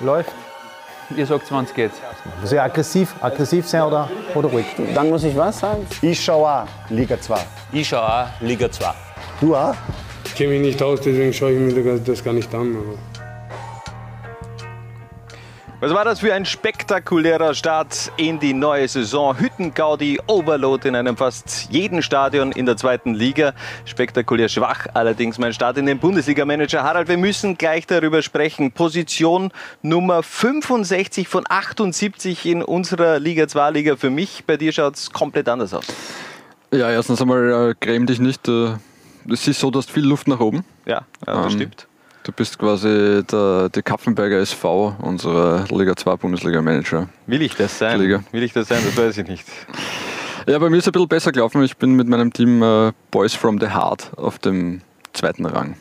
Läuft. Ihr sagt, wann es geht. Muss ich aggressiv, aggressiv sein oder, oder ruhig? Dann muss ich was sagen? Ich schaue auch Liga 2. Ich schaue auch Liga 2. Du auch? Ich kenne mich nicht aus, deswegen schaue ich mir das gar nicht an. Aber was war das für ein spektakulärer Start in die neue Saison? Hüttengaudi, Overload in einem fast jeden Stadion in der zweiten Liga. Spektakulär schwach allerdings mein Start in den Bundesliga-Manager. Harald, wir müssen gleich darüber sprechen. Position Nummer 65 von 78 in unserer Liga 2 Liga. Für mich, bei dir schaut es komplett anders aus. Ja, erstens einmal äh, gräm dich nicht. Äh, es ist so, du hast viel Luft nach oben. Ja, ja das ähm, stimmt. Du bist quasi der, der Kapfenberger SV, unserer Liga 2 Bundesliga-Manager. Will ich das sein? Liga. Will ich das sein? Das weiß ich nicht. Ja, bei mir ist es ein bisschen besser gelaufen. Ich bin mit meinem Team äh, Boys from the Heart auf dem zweiten Rang.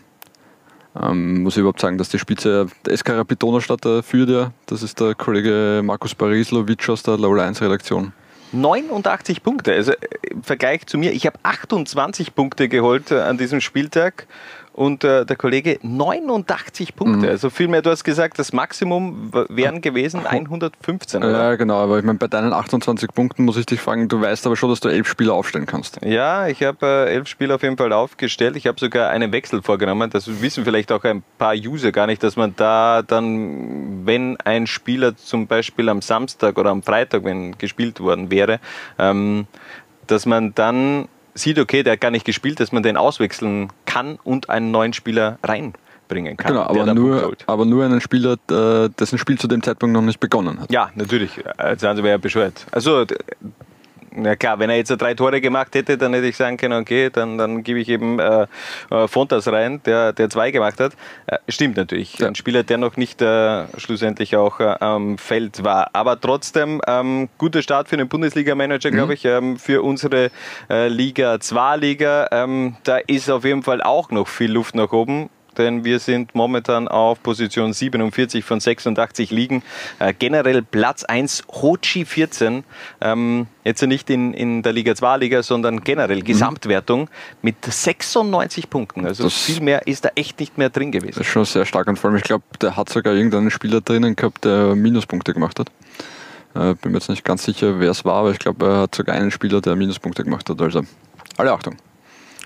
Ähm, muss ich überhaupt sagen, dass die Spitze der SK Rapidona statt äh, führt ja. Das ist der Kollege Markus Parislovic aus der Low 1 Redaktion. 89 Punkte. Also äh, im Vergleich zu mir, ich habe 28 Punkte geholt äh, an diesem Spieltag und äh, der Kollege 89 Punkte. Mhm. Also vielmehr, du hast gesagt, das Maximum wären gewesen 115. Oder? Ja, genau, aber ich meine, bei deinen 28 Punkten muss ich dich fragen, du weißt aber schon, dass du elf Spieler aufstellen kannst. Ja, ich habe äh, elf Spieler auf jeden Fall aufgestellt. Ich habe sogar einen Wechsel vorgenommen. Das wissen vielleicht auch ein paar User gar nicht, dass man da dann, wenn ein Spieler zum Beispiel am Samstag oder am Freitag, wenn gespielt worden wäre, ähm, dass man dann sieht, okay, der hat gar nicht gespielt, dass man den auswechseln kann und einen neuen Spieler reinbringen kann. Genau, aber nur, aber nur einen Spieler, äh, dessen Spiel zu dem Zeitpunkt noch nicht begonnen hat. Ja, natürlich. Also wäre ja bescheuert. Also na klar, wenn er jetzt drei Tore gemacht hätte, dann hätte ich sagen können, okay, dann, dann gebe ich eben äh, äh, Fontas rein, der, der zwei gemacht hat. Äh, stimmt natürlich. Ja. Ein Spieler, der noch nicht äh, schlussendlich auch äh, am Feld war. Aber trotzdem, ähm, guter Start für den Bundesliga-Manager, mhm. glaube ich, ähm, für unsere Liga 2-Liga. Ähm, da ist auf jeden Fall auch noch viel Luft nach oben denn wir sind momentan auf Position 47 von 86 liegen. Äh, generell Platz 1 Hochi 14. Ähm, jetzt nicht in, in der Liga 2 Liga, sondern generell mhm. Gesamtwertung mit 96 Punkten. Also das viel mehr ist da echt nicht mehr drin gewesen. Das ist schon sehr stark und vor allem, ich glaube, der hat sogar irgendeinen Spieler drinnen gehabt, der Minuspunkte gemacht hat. Äh, bin mir jetzt nicht ganz sicher, wer es war, aber ich glaube, er hat sogar einen Spieler, der Minuspunkte gemacht hat. Also alle Achtung.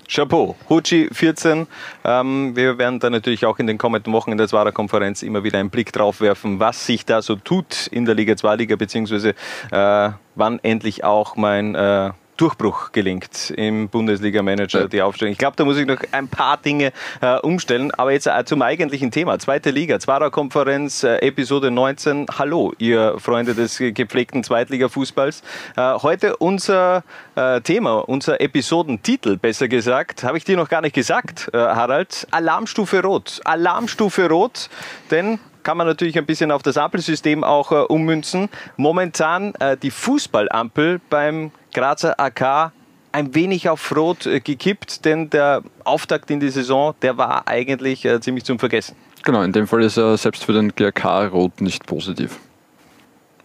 Chapeau, Hucci 14. Ähm, wir werden da natürlich auch in den kommenden Wochen in der Zwarer-Konferenz immer wieder einen Blick drauf werfen, was sich da so tut in der Liga 2 Liga, beziehungsweise äh, wann endlich auch mein äh, Durchbruch gelingt im Bundesliga-Manager, die Aufstellung. Ich glaube, da muss ich noch ein paar Dinge äh, umstellen. Aber jetzt äh, zum eigentlichen Thema. Zweite Liga, Zwarer-Konferenz, äh, Episode 19. Hallo, ihr Freunde des gepflegten Zweitliga-Fußballs. Äh, heute unser äh, Thema, unser Episodentitel, besser gesagt, habe ich dir noch gar nicht gesagt, äh, Harald. Alarmstufe Rot. Alarmstufe Rot, denn kann man natürlich ein bisschen auf das Ampelsystem auch äh, ummünzen. Momentan äh, die Fußballampel beim Grazer AK ein wenig auf Rot äh, gekippt, denn der Auftakt in die Saison, der war eigentlich äh, ziemlich zum Vergessen. Genau, in dem Fall ist er selbst für den GRK Rot nicht positiv.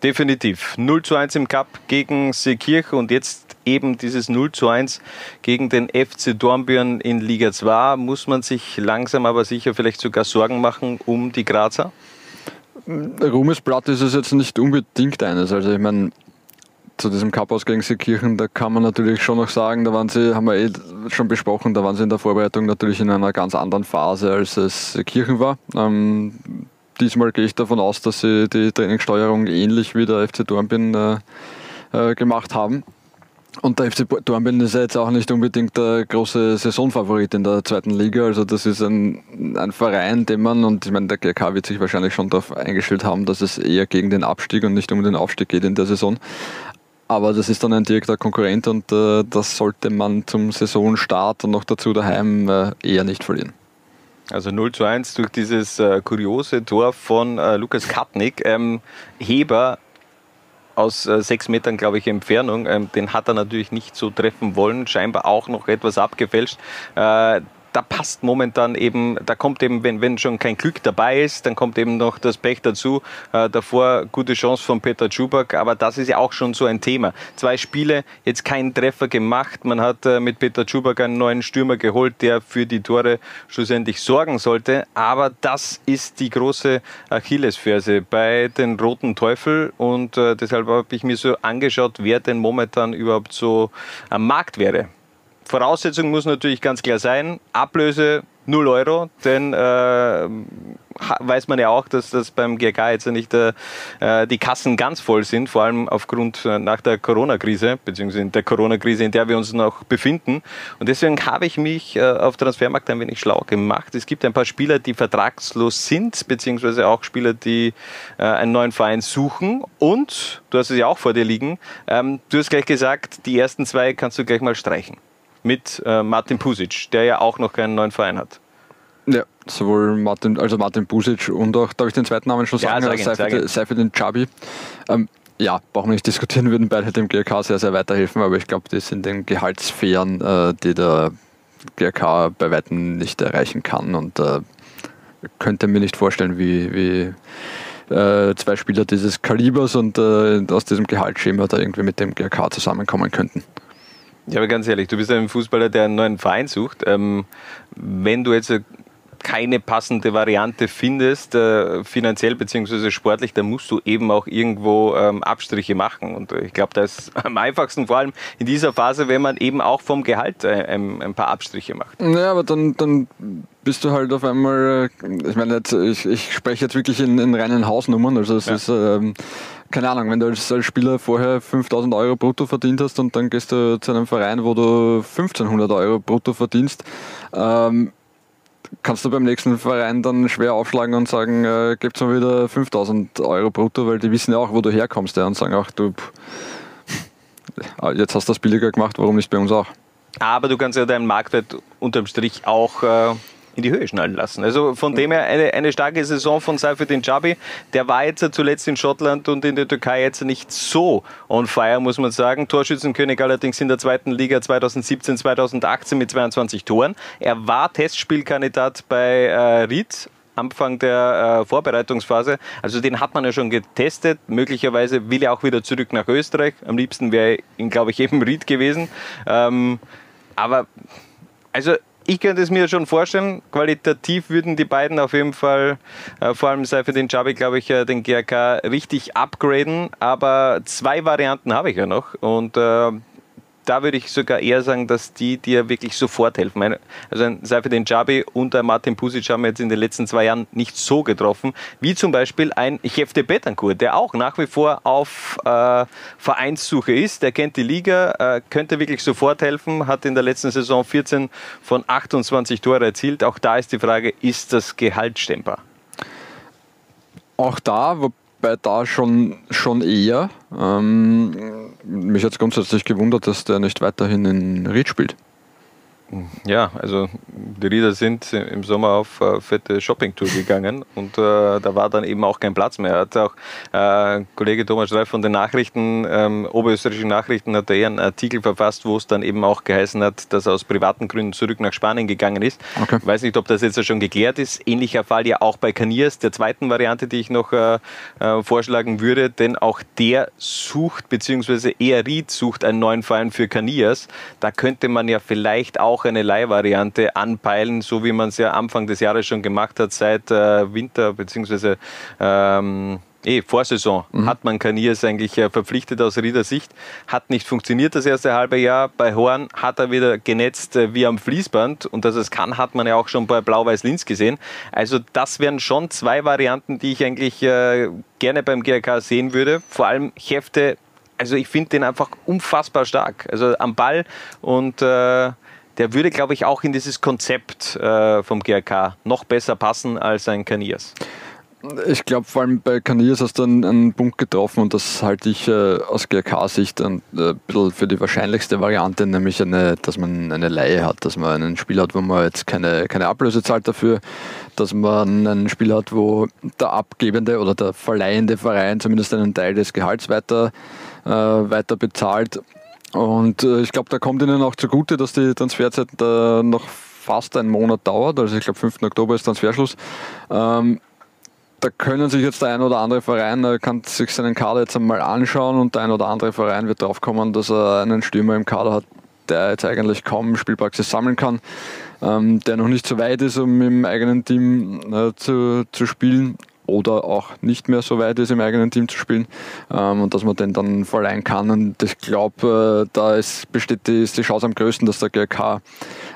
Definitiv. 0 zu 1 im Cup gegen Seekirch und jetzt eben dieses 0 zu 1 gegen den FC Dornbirn in Liga 2. Muss man sich langsam aber sicher vielleicht sogar Sorgen machen um die Grazer? Ruhmesblatt ist es jetzt nicht unbedingt eines. Also ich meine, zu diesem Cup aus gegen Seekirchen, da kann man natürlich schon noch sagen, da waren sie, haben wir eh schon besprochen, da waren sie in der Vorbereitung natürlich in einer ganz anderen Phase, als es Kirchen war. Ähm, diesmal gehe ich davon aus, dass sie die Trainingssteuerung ähnlich wie der FC Dornbirn äh, äh, gemacht haben. Und der FC Dornbirn ist ja jetzt auch nicht unbedingt der große Saisonfavorit in der zweiten Liga. Also das ist ein, ein Verein, den man, und ich meine, der GK wird sich wahrscheinlich schon darauf eingestellt haben, dass es eher gegen den Abstieg und nicht um den Aufstieg geht in der Saison. Aber das ist dann ein direkter Konkurrent und äh, das sollte man zum Saisonstart und noch dazu daheim äh, eher nicht verlieren. Also 0 zu 1 durch dieses äh, kuriose Tor von äh, Lukas Katnick. Ähm, Heber aus äh, sechs Metern, glaube ich, Entfernung, ähm, den hat er natürlich nicht so treffen wollen, scheinbar auch noch etwas abgefälscht. Da passt momentan eben, da kommt eben, wenn, wenn schon kein Glück dabei ist, dann kommt eben noch das Pech dazu. Äh, davor gute Chance von Peter Czubak, aber das ist ja auch schon so ein Thema. Zwei Spiele, jetzt keinen Treffer gemacht. Man hat äh, mit Peter Czubak einen neuen Stürmer geholt, der für die Tore schlussendlich sorgen sollte. Aber das ist die große Achillesferse bei den Roten Teufel und äh, deshalb habe ich mir so angeschaut, wer denn momentan überhaupt so am Markt wäre. Voraussetzung muss natürlich ganz klar sein, Ablöse 0 Euro, denn äh, weiß man ja auch, dass das beim GK jetzt nicht äh, die Kassen ganz voll sind, vor allem aufgrund äh, nach der Corona-Krise, beziehungsweise der Corona-Krise, in der wir uns noch befinden. Und deswegen habe ich mich äh, auf Transfermarkt ein wenig schlau gemacht. Es gibt ein paar Spieler, die vertragslos sind, beziehungsweise auch Spieler, die äh, einen neuen Verein suchen. Und, du hast es ja auch vor dir liegen, ähm, du hast gleich gesagt, die ersten zwei kannst du gleich mal streichen mit äh, Martin Pusic, der ja auch noch keinen neuen Verein hat. Ja, sowohl Martin, also Martin Pusic und auch, darf ich den zweiten Namen schon sagen? Ja, sag ihn, Seifert den Chabi. Ähm, ja, brauchen wir nicht diskutieren, würden beide dem GRK sehr, sehr weiterhelfen, aber ich glaube, die sind in Gehaltssphären, äh, die der GRK bei Weitem nicht erreichen kann und äh, könnte mir nicht vorstellen, wie, wie äh, zwei Spieler dieses Kalibers und äh, aus diesem Gehaltsschema da irgendwie mit dem GRK zusammenkommen könnten. Ja, aber ganz ehrlich, du bist ein Fußballer, der einen neuen Verein sucht. Ähm, wenn du jetzt keine passende Variante findest, äh, finanziell bzw. sportlich, dann musst du eben auch irgendwo ähm, Abstriche machen. Und ich glaube, das ist am einfachsten, vor allem in dieser Phase, wenn man eben auch vom Gehalt äh, ein, ein, paar Abstriche macht. Ja, aber dann, dann bist du halt auf einmal, äh, ich meine, jetzt, ich, ich spreche jetzt wirklich in, in reinen Hausnummern, also es ja. ist, ähm, keine Ahnung, wenn du als, als Spieler vorher 5000 Euro brutto verdient hast und dann gehst du zu einem Verein, wo du 1500 Euro brutto verdienst, ähm, kannst du beim nächsten Verein dann schwer aufschlagen und sagen, äh, gebt mir wieder 5000 Euro brutto, weil die wissen ja auch, wo du herkommst ja, und sagen, ach du, pff, jetzt hast du das billiger gemacht, warum nicht bei uns auch? Aber du kannst ja deinen Marktwert unterm Strich auch äh, in die Höhe schnallen lassen. Also von dem her eine, eine starke Saison von Seifedin Jabi. Der war jetzt zuletzt in Schottland und in der Türkei jetzt nicht so on fire, muss man sagen. Torschützenkönig allerdings in der zweiten Liga 2017, 2018 mit 22 Toren. Er war Testspielkandidat bei äh, Ried, Anfang der äh, Vorbereitungsphase. Also den hat man ja schon getestet. Möglicherweise will er auch wieder zurück nach Österreich. Am liebsten wäre ihn, glaube ich, eben Ried gewesen. Ähm, aber also ich könnte es mir schon vorstellen, qualitativ würden die beiden auf jeden Fall, äh, vor allem sei für den Jabi, glaube ich, äh, den GRK richtig upgraden. Aber zwei Varianten habe ich ja noch. Und äh, da würde ich sogar eher sagen, dass die dir wirklich sofort helfen. Also ein Seifedin Jabi und ein Martin Pusic haben jetzt in den letzten zwei Jahren nicht so getroffen, wie zum Beispiel ein Chefte Betancourt, der auch nach wie vor auf äh, Vereinssuche ist. Der kennt die Liga, äh, könnte wirklich sofort helfen, hat in der letzten Saison 14 von 28 Tore erzielt. Auch da ist die Frage, ist das Gehalt stemmbar? Auch da, wobei da schon, schon eher. Ähm, mich hat es grundsätzlich gewundert, dass der nicht weiterhin in Ried spielt. Ja, also die Rieder sind im Sommer auf äh, fette Shoppingtour gegangen und äh, da war dann eben auch kein Platz mehr. Hat auch äh, Kollege Thomas Streif von den Nachrichten, ähm, oberösterreichischen Nachrichten, hat er eher einen Artikel verfasst, wo es dann eben auch geheißen hat, dass er aus privaten Gründen zurück nach Spanien gegangen ist. Okay. Ich weiß nicht, ob das jetzt schon geklärt ist. Ähnlicher Fall ja auch bei Caniers, der zweiten Variante, die ich noch äh, äh, vorschlagen würde, denn auch der sucht, beziehungsweise eher Ried sucht einen neuen Verein für Caniers. Da könnte man ja vielleicht auch auch eine Leihvariante anpeilen, so wie man es ja Anfang des Jahres schon gemacht hat, seit äh, Winter bzw. Ähm, Eh, Vorsaison mhm. hat man Kaniers eigentlich äh, verpflichtet aus Rieder Sicht. Hat nicht funktioniert das erste halbe Jahr. Bei Horn hat er wieder genetzt äh, wie am Fließband. Und dass es kann, hat man ja auch schon bei Blau-Weiß-Linz gesehen. Also das wären schon zwei Varianten, die ich eigentlich äh, gerne beim GRK sehen würde. Vor allem Hefte, also ich finde den einfach unfassbar stark. Also am Ball und äh, der würde, glaube ich, auch in dieses Konzept äh, vom GRK noch besser passen als ein Kaniers. Ich glaube, vor allem bei Kaniers hast du einen, einen, Punkt getroffen und das halte ich äh, aus GRK-Sicht ein äh, bisschen für die wahrscheinlichste Variante, nämlich eine, dass man eine Laie hat, dass man einen Spiel hat, wo man jetzt keine, keine Ablöse zahlt dafür, dass man einen Spiel hat, wo der abgebende oder der verleihende Verein zumindest einen Teil des Gehalts weiter, äh, weiter bezahlt und äh, ich glaube, da kommt ihnen auch zugute, dass die Transferzeit da noch fast einen Monat dauert. Also ich glaube, 5. Oktober ist Transferschluss. Ähm, da können sich jetzt der ein oder andere Verein, er kann sich seinen Kader jetzt einmal anschauen und der ein oder andere Verein wird darauf kommen, dass er einen Stürmer im Kader hat, der jetzt eigentlich kaum Spielpraxis sammeln kann, ähm, der noch nicht so weit ist, um im eigenen Team äh, zu, zu spielen oder auch nicht mehr so weit ist, im eigenen Team zu spielen ähm, und dass man den dann verleihen kann. Und ich glaube, äh, da ist, besteht die, ist die Chance am größten, dass der GRK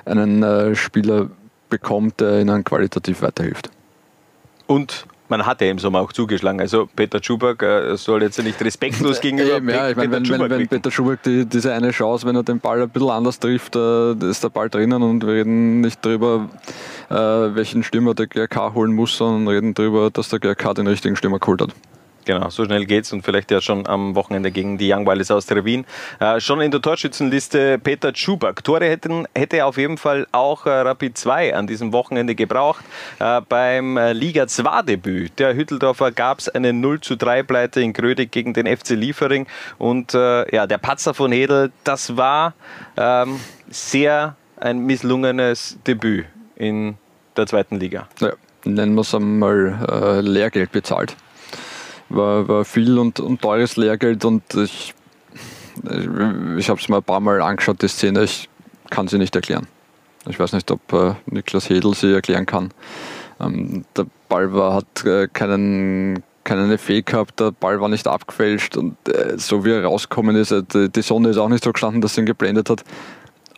einen äh, Spieler bekommt, der ihnen qualitativ weiterhilft. Und man hat ja im Sommer auch zugeschlagen. Also Peter Schubak äh, soll jetzt nicht respektlos gegenüber Eben, ja, ich meine, Peter wenn, wenn. Peter Schubak die, diese eine Chance, wenn er den Ball ein bisschen anders trifft, äh, ist der Ball drinnen und wir reden nicht darüber, äh, welchen Stürmer der GRK holen muss, sondern reden darüber, dass der GRK den richtigen Stürmer geholt hat. Genau, so schnell geht's und vielleicht ja schon am Wochenende gegen die Young Wilders aus Trevin. Äh, schon in der Torschützenliste Peter Schubak. Tore hätten, hätte auf jeden Fall auch äh, Rapid 2 an diesem Wochenende gebraucht. Äh, beim äh, Liga 2 Debüt der Hütteldorfer gab es eine 0 zu 3 Pleite in Grödig gegen den FC Liefering und äh, ja, der Patzer von Hedel, das war ähm, sehr ein misslungenes Debüt in der zweiten Liga. Ja, nennen wir es einmal äh, Lehrgeld bezahlt. War, war viel und, und teures Lehrgeld und ich, ich, ich habe es mir ein paar Mal angeschaut, die Szene, ich kann sie nicht erklären. Ich weiß nicht, ob äh, Niklas Hedel sie erklären kann. Ähm, der Ball war, hat äh, keinen, keinen Effekt gehabt, der Ball war nicht abgefälscht und äh, so wie er rausgekommen ist, äh, die, die Sonne ist auch nicht so gestanden, dass sie ihn geblendet hat.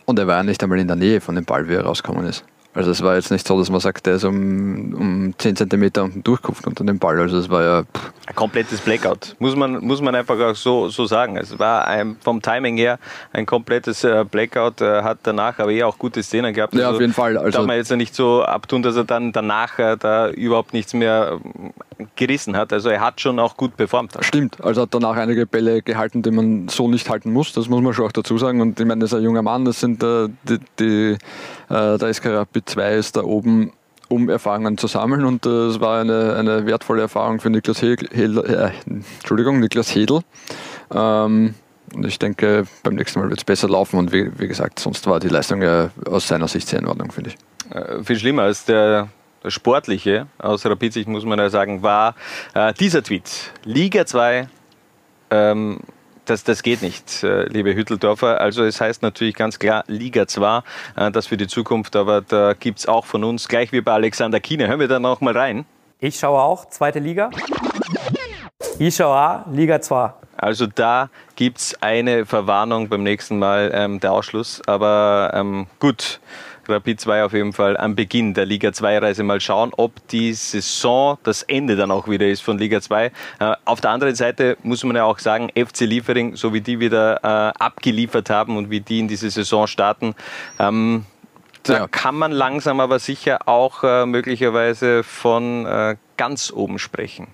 Und er war ja nicht einmal in der Nähe von dem Ball, wie er rausgekommen ist. Also es war jetzt nicht so, dass man sagt, der ist um, um 10 cm unten durchgekupft unter dem Ball. Also es war ja pff, Ein komplettes Blackout, muss man, muss man einfach auch so, so sagen. Es war ein, vom Timing her ein komplettes äh, Blackout, äh, hat danach aber eh auch gute Szenen gehabt. Ja, auf jeden Fall. Also- darf man jetzt ja nicht so abtun, dass er dann danach äh, da überhaupt nichts mehr äh, gerissen hat. Also er hat schon auch gut performt. Stimmt, also hat danach einige Bälle gehalten, die man so nicht halten muss, das muss man schon auch dazu sagen. Und ich meine, das ist ein junger Mann, das sind die, die der SK Rapid 2 ist da oben, um Erfahrungen zu sammeln und äh, es war eine, eine wertvolle Erfahrung für Niklas Hedel, äh, Entschuldigung, Niklas Hedel. Ähm, und ich denke, beim nächsten Mal wird es besser laufen und wie, wie gesagt, sonst war die Leistung ja aus seiner Sicht sehr in Ordnung, finde ich. Äh, viel schlimmer als der, sportliche, aus Rapid-Sicht muss man ja sagen, war äh, dieser Tweet. Liga 2, ähm, das, das geht nicht, äh, liebe Hütteldorfer. Also es heißt natürlich ganz klar Liga 2, äh, das für die Zukunft, aber da gibt es auch von uns, gleich wie bei Alexander Kiene. Hören wir da noch mal rein. Ich schaue auch, zweite Liga. Ich schaue auch, Liga 2. Also da gibt es eine Verwarnung beim nächsten Mal, ähm, der Ausschluss. Aber ähm, gut, Rapid 2 auf jeden Fall am Beginn der Liga 2-Reise mal schauen, ob die Saison das Ende dann auch wieder ist von Liga 2. Äh, auf der anderen Seite muss man ja auch sagen, FC Liefering, so wie die wieder äh, abgeliefert haben und wie die in diese Saison starten, ähm, da Ja. kann man langsam aber sicher auch äh, möglicherweise von ganz oben sprechen.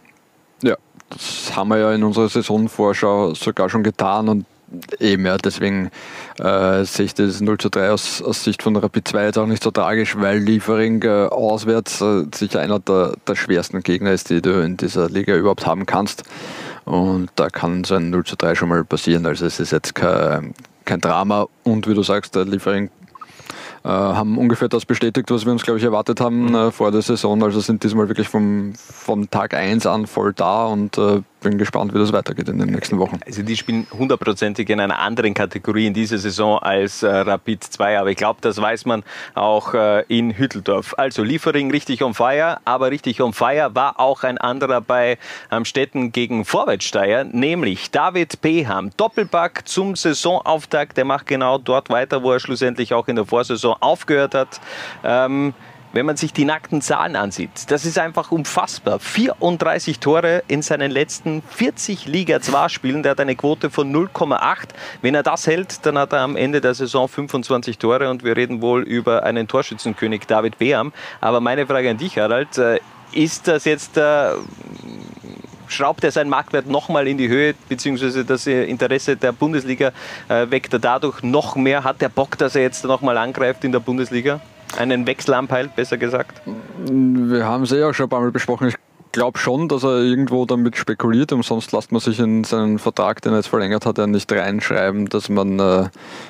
Ja, das haben wir ja in unserer Saisonvorschau sogar schon getan und eben ja, deswegen äh, sehe ich das 0 zu 3 aus, aus Sicht von Rapid 2 jetzt auch nicht so tragisch, weil Liefering äh, auswärts äh, sicher einer der, der schwersten Gegner ist, die du in dieser Liga überhaupt haben kannst. Und da kann so ein 0 zu 3 schon mal passieren. Also es ist jetzt kein, kein Drama und wie du sagst, der Liefering äh, haben ungefähr das bestätigt, was wir uns, glaube ich, erwartet haben äh, vor der Saison. Also sind diesmal wirklich vom, von Tag 1 an voll da und äh, bin gespannt, wie das weitergeht in den nächsten Wochen. Also die spielen hundertprozentig in einer anderen Kategorie in dieser Saison als äh, Rapid 2, aber ich glaube, das weiß man auch äh, in Hütteldorf. Also Liefering richtig on fire, aber richtig on fire war auch ein anderer bei Amstetten gegen Vorwärtssteier, nämlich David Beham. Doppelpack zum Saisonauftakt, der macht genau dort weiter, wo er schlussendlich auch in der Vorsaison aufgehört hat. Ähm, wenn man sich die nackten Zahlen ansieht, das ist einfach unfassbar. 34 Tore in seinen letzten 40 Liga 2 Spielen. Der hat eine Quote von 0,8. Wenn er das hält, dann hat er am Ende der Saison 25 Tore und wir reden wohl über einen Torschützenkönig David Beham. Aber meine Frage an dich, Harald, äh, ist das jetzt äh, schraubt er seinen Marktwert nochmal in die Höhe, beziehungsweise das Interesse der Bundesliga äh, weckt er dadurch noch mehr? Hat der Bock, dass er jetzt nochmal angreift in der Bundesliga? Einen Wechsel anpeilt, besser gesagt? Wir haben es eh auch schon ein paar Mal besprochen. Ich glaube schon, dass er irgendwo damit spekuliert, umsonst lässt man sich in seinen Vertrag, den er jetzt verlängert hat, ja nicht reinschreiben, dass man äh,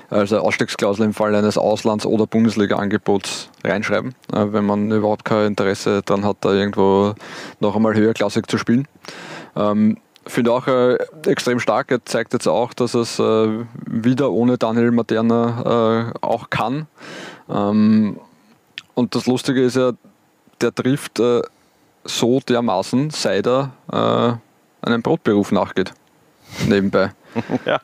also Ausstiegsklausel im Fall eines Auslands- oder Bundesliga-Angebots reinschreiben, äh, wenn man überhaupt kein Interesse daran hat, da irgendwo noch einmal höherklassig zu spielen. Ähm, Finde auch äh, extrem stark. Er zeigt jetzt auch, dass es äh, wieder ohne Daniel Materna äh, auch kann. Ähm, und das Lustige ist ja, der trifft äh, so dermaßen, seit er äh, einem Brotberuf nachgeht. Nebenbei. ja,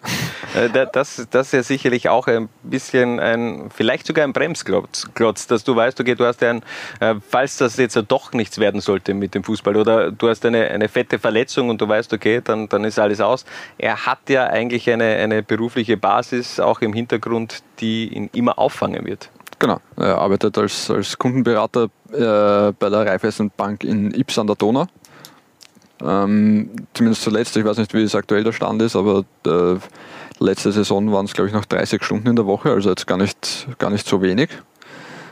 äh, das, das ist ja sicherlich auch ein bisschen ein, vielleicht sogar ein Bremsklotz, dass du weißt, okay, du hast ein, äh, falls das jetzt doch nichts werden sollte mit dem Fußball oder du hast eine, eine fette Verletzung und du weißt, okay, dann, dann ist alles aus. Er hat ja eigentlich eine, eine berufliche Basis auch im Hintergrund, die ihn immer auffangen wird. Genau, er arbeitet als, als Kundenberater äh, bei der Raiffeisenbank in Ips an der Donau. Ähm, zumindest zuletzt, ich weiß nicht, wie es aktuell der Stand ist, aber äh, letzte Saison waren es, glaube ich, noch 30 Stunden in der Woche, also jetzt gar nicht, gar nicht so wenig.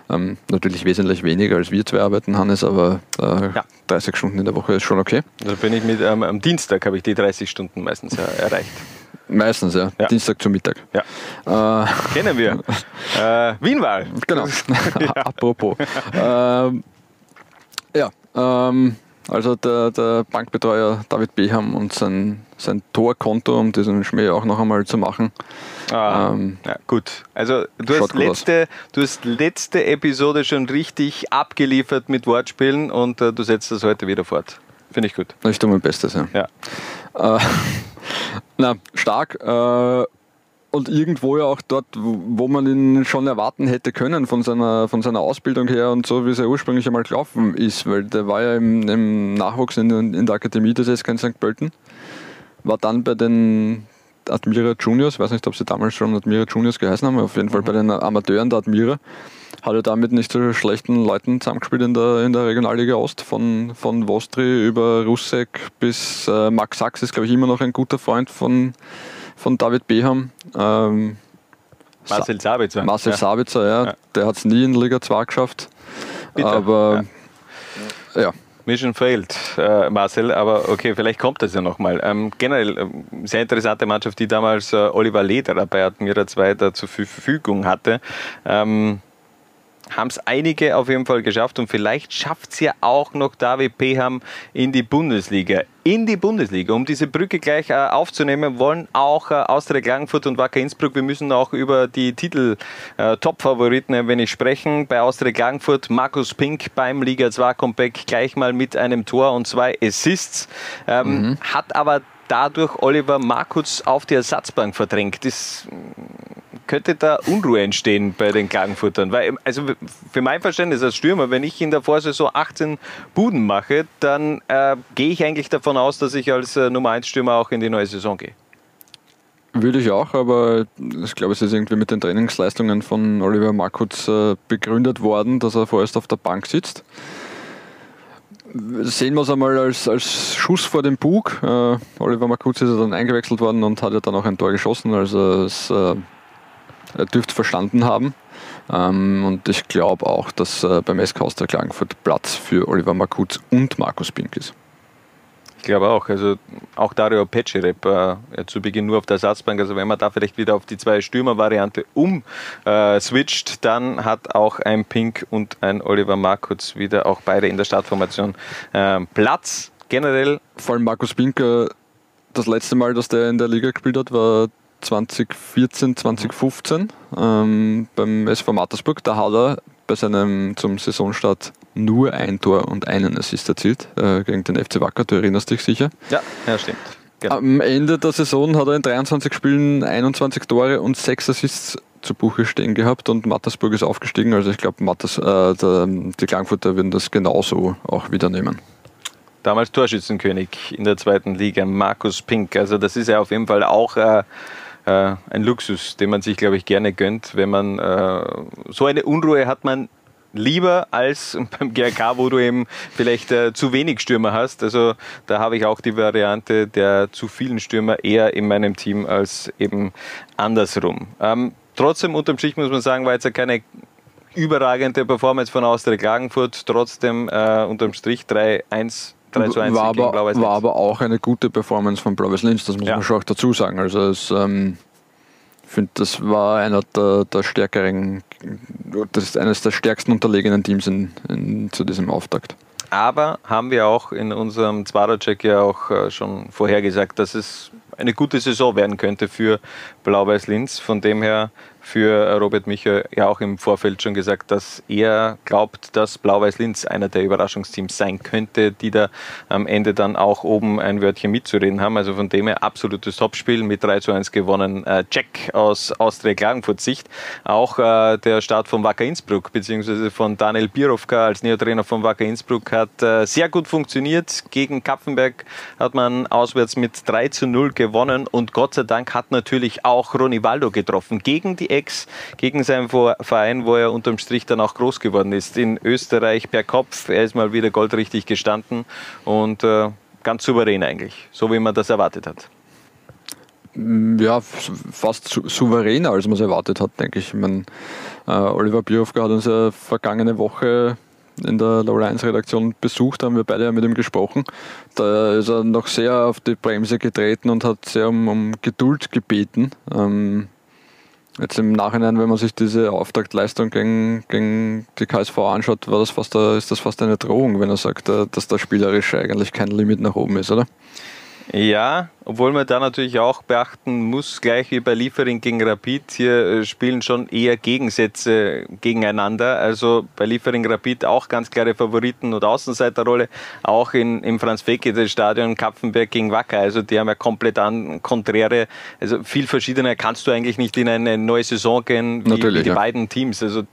Ähm, natürlich wesentlich weniger als wir zwei arbeiten, Hannes, aber äh, ja. 30 Stunden in der Woche ist schon okay. Da bin ich mit, ähm, am Dienstag habe ich die 30 Stunden meistens erreicht. Meistens, ja. ja. Dienstag zum Mittag. Ja. Äh, Kennen wir. äh, Wienwahl. Genau. Apropos. Ähm, ja, ähm, also der, der, Bankbetreuer David Beham und sein, sein Torkonto, um diesen Schmäh auch noch einmal zu machen. Ah, ähm, ja, gut. Also du hast, letzte, du hast letzte Episode schon richtig abgeliefert mit Wortspielen und äh, du setzt das heute wieder fort. Finde ich gut. Ich tue mein Bestes, ja. ja. Äh, na, stark. Äh, und irgendwo ja auch dort, wo man ihn schon erwarten hätte können von seiner, von seiner Ausbildung her und so, wie es ja ursprünglich einmal gelaufen ist, weil der war ja im, im Nachwuchs in, in, der Akademie des SK St. Pölten, war dann bei den Admira Juniors, weiß nicht, ob sie damals schon Admira Juniors geheißen haben, auf jeden Fall bei den Amateuren der Admira, hat er damit nicht so schlechten Leuten zusammengespielt in der, in der Regionalliga Ost, von, von Vostri über Russek bis äh, Max Sachs ist, glaube ich, immer noch ein guter Freund von, von David Beham. Ähm, Marcel Sabitzer. Marcel ja. Sabitzer, ja. ja. Der hat es nie in Liga 2 geschafft. Bitte. Aber ja. ja. Mission failed, äh, Marcel, aber okay, vielleicht kommt das ja nochmal. Ähm, generell, äh, sehr interessante Mannschaft, die damals äh, Oliver Lederer bei Admira 2 da zur Verfügung hatte. Ähm, haben es einige auf jeden Fall geschafft und vielleicht schafft es ja auch noch David Peham in die Bundesliga. In die Bundesliga. Um diese Brücke gleich äh, aufzunehmen, wollen auch äh, Austria Klagenfurt und Wacker Innsbruck, wir müssen auch über die Titel äh, Top-Favoriten ein wenig sprechen. Bei Austria Klagenfurt Markus Pink beim Liga 2 Comeback gleich mal mit einem Tor und zwei Assists. Ähm, mhm. Hat aber dadurch Oliver Markutz auf die Ersatzbank verdrängt. Das könnte da Unruhe entstehen bei den Klagenfurtern? Weil, also für mein Verständnis als Stürmer, wenn ich in der Vorsaison 18 Buden mache, dann äh, gehe ich eigentlich davon aus, dass ich als äh, Nummer 1 Stürmer auch in die neue Saison gehe. Würde ich auch, aber ich glaube, es ist irgendwie mit den Trainingsleistungen von Oliver Markutz äh, begründet worden, dass er vorerst auf der Bank sitzt. Sehen wir es einmal als, als Schuss vor dem Bug. Äh, Oliver Markutz ist dann eingewechselt worden und hat ja dann auch ein Tor geschossen. Also es äh, dürfte verstanden haben. Ähm, und ich glaube auch, dass äh, beim SK Austria Klagenfurt Platz für Oliver Makutz und Markus Pink ist. Ich glaube auch. Also auch Dario Pecirep äh, zu Beginn nur auf der Ersatzbank. Also wenn man da vielleicht wieder auf die zwei Stürmer-Variante umswitcht, äh, dann hat auch ein Pink und ein Oliver Markutz wieder auch beide in der Startformation äh, Platz. Generell. Vor allem Markus Pink, äh, das letzte Mal, dass der in der Liga gespielt hat, war 2014, 2015 ähm, beim SV Mattersburg. Da hat er bei seinem zum Saisonstart nur ein Tor und einen Assist erzielt äh, gegen den FC Wacker. Du erinnerst dich sicher? Ja, ja stimmt. Genau. Am Ende der Saison hat er in 23 Spielen 21 Tore und 6 Assists zu Buche stehen gehabt und Mattersburg ist aufgestiegen. Also ich glaube, äh, die Klangfurter würden das genauso auch wieder nehmen damals Torschützenkönig in der zweiten Liga, Markus Pink. Also das ist ja auf jeden Fall auch äh, äh, ein Luxus, den man sich, glaube ich, gerne gönnt, wenn man äh, so eine Unruhe hat man lieber als beim GRK, wo du eben vielleicht äh, zu wenig Stürmer hast. Also da habe ich auch die Variante der zu vielen Stürmer eher in meinem Team als eben andersrum. Ähm, trotzdem, unterm Strich muss man sagen, war jetzt ja keine überragende Performance von Austria Klagenfurt. Trotzdem äh, unterm Strich 3-1 3 zu 1 war, aber, war Linz. aber auch eine gute Performance von Blau-Weiß Linz, das muss Ja. man schon auch dazu sagen. Also es, ähm, ich finde, das war einer der, der stärkeren, das ist eines der stärksten unterlegenen Teams in, in, zu diesem Auftakt. Aber haben wir auch in unserem Zwarer-Check ja auch äh, schon vorhergesagt, dass es eine gute Saison werden könnte für Blau-Weiß Linz. Von dem her für äh, Robert Michael ja auch im Vorfeld schon gesagt, dass er glaubt, dass Blau-Weiß Linz einer der Überraschungsteams sein könnte, die da am Ende dann auch oben ein Wörtchen mitzureden haben. Also von dem her absolutes Topspiel mit 3 zu 1 gewonnen. Äh, Jack aus Austria Klagenfurt Sicht. Auch äh, der Start von Wacker Innsbruck beziehungsweise von Daniel Birovka als Neotrainer von Wacker Innsbruck hat sehr gut funktioniert. Gegen Kapfenberg hat man auswärts mit 3 zu 0 gewonnen und Gott sei Dank hat natürlich auch Ronivaldo getroffen. Gegen die Ex, gegen seinen Verein, wo er unterm Strich dann auch groß geworden ist. In Österreich per Kopf. Er ist mal wieder goldrichtig gestanden und äh, ganz souverän eigentlich, so wie man das erwartet hat. Ja, f- fast souveräner, als man es erwartet hat, denke ich. ich meine, äh, Oliver Bierhofer hat uns ja vergangene Woche in der Low 1 Redaktion besucht, haben wir beide ja mit ihm gesprochen. Da ist er noch sehr auf die Bremse getreten und hat sehr um, um Geduld gebeten. Ähm, jetzt im Nachhinein, wenn man sich diese Auftaktleistung gegen, gegen die KSV anschaut, war das fast eine, ist das fast eine Drohung, wenn er sagt, äh, dass da spielerisch eigentlich kein Limit nach oben ist, oder? Ja, obwohl man da natürlich auch beachten muss, gleich wie bei Liefering gegen Rapid, hier äh, spielen schon eher Gegensätze gegeneinander. Also bei Liefering Rapid auch ganz klare Favoriten und Außenseiterrolle, auch in, im Franz-Fekete-Stadion Kapfenberg gegen Wacker. Also die haben ja komplett an konträre, also viel verschiedener kannst du eigentlich nicht in eine neue Saison gehen wie, wie die ja. beiden Teams. Also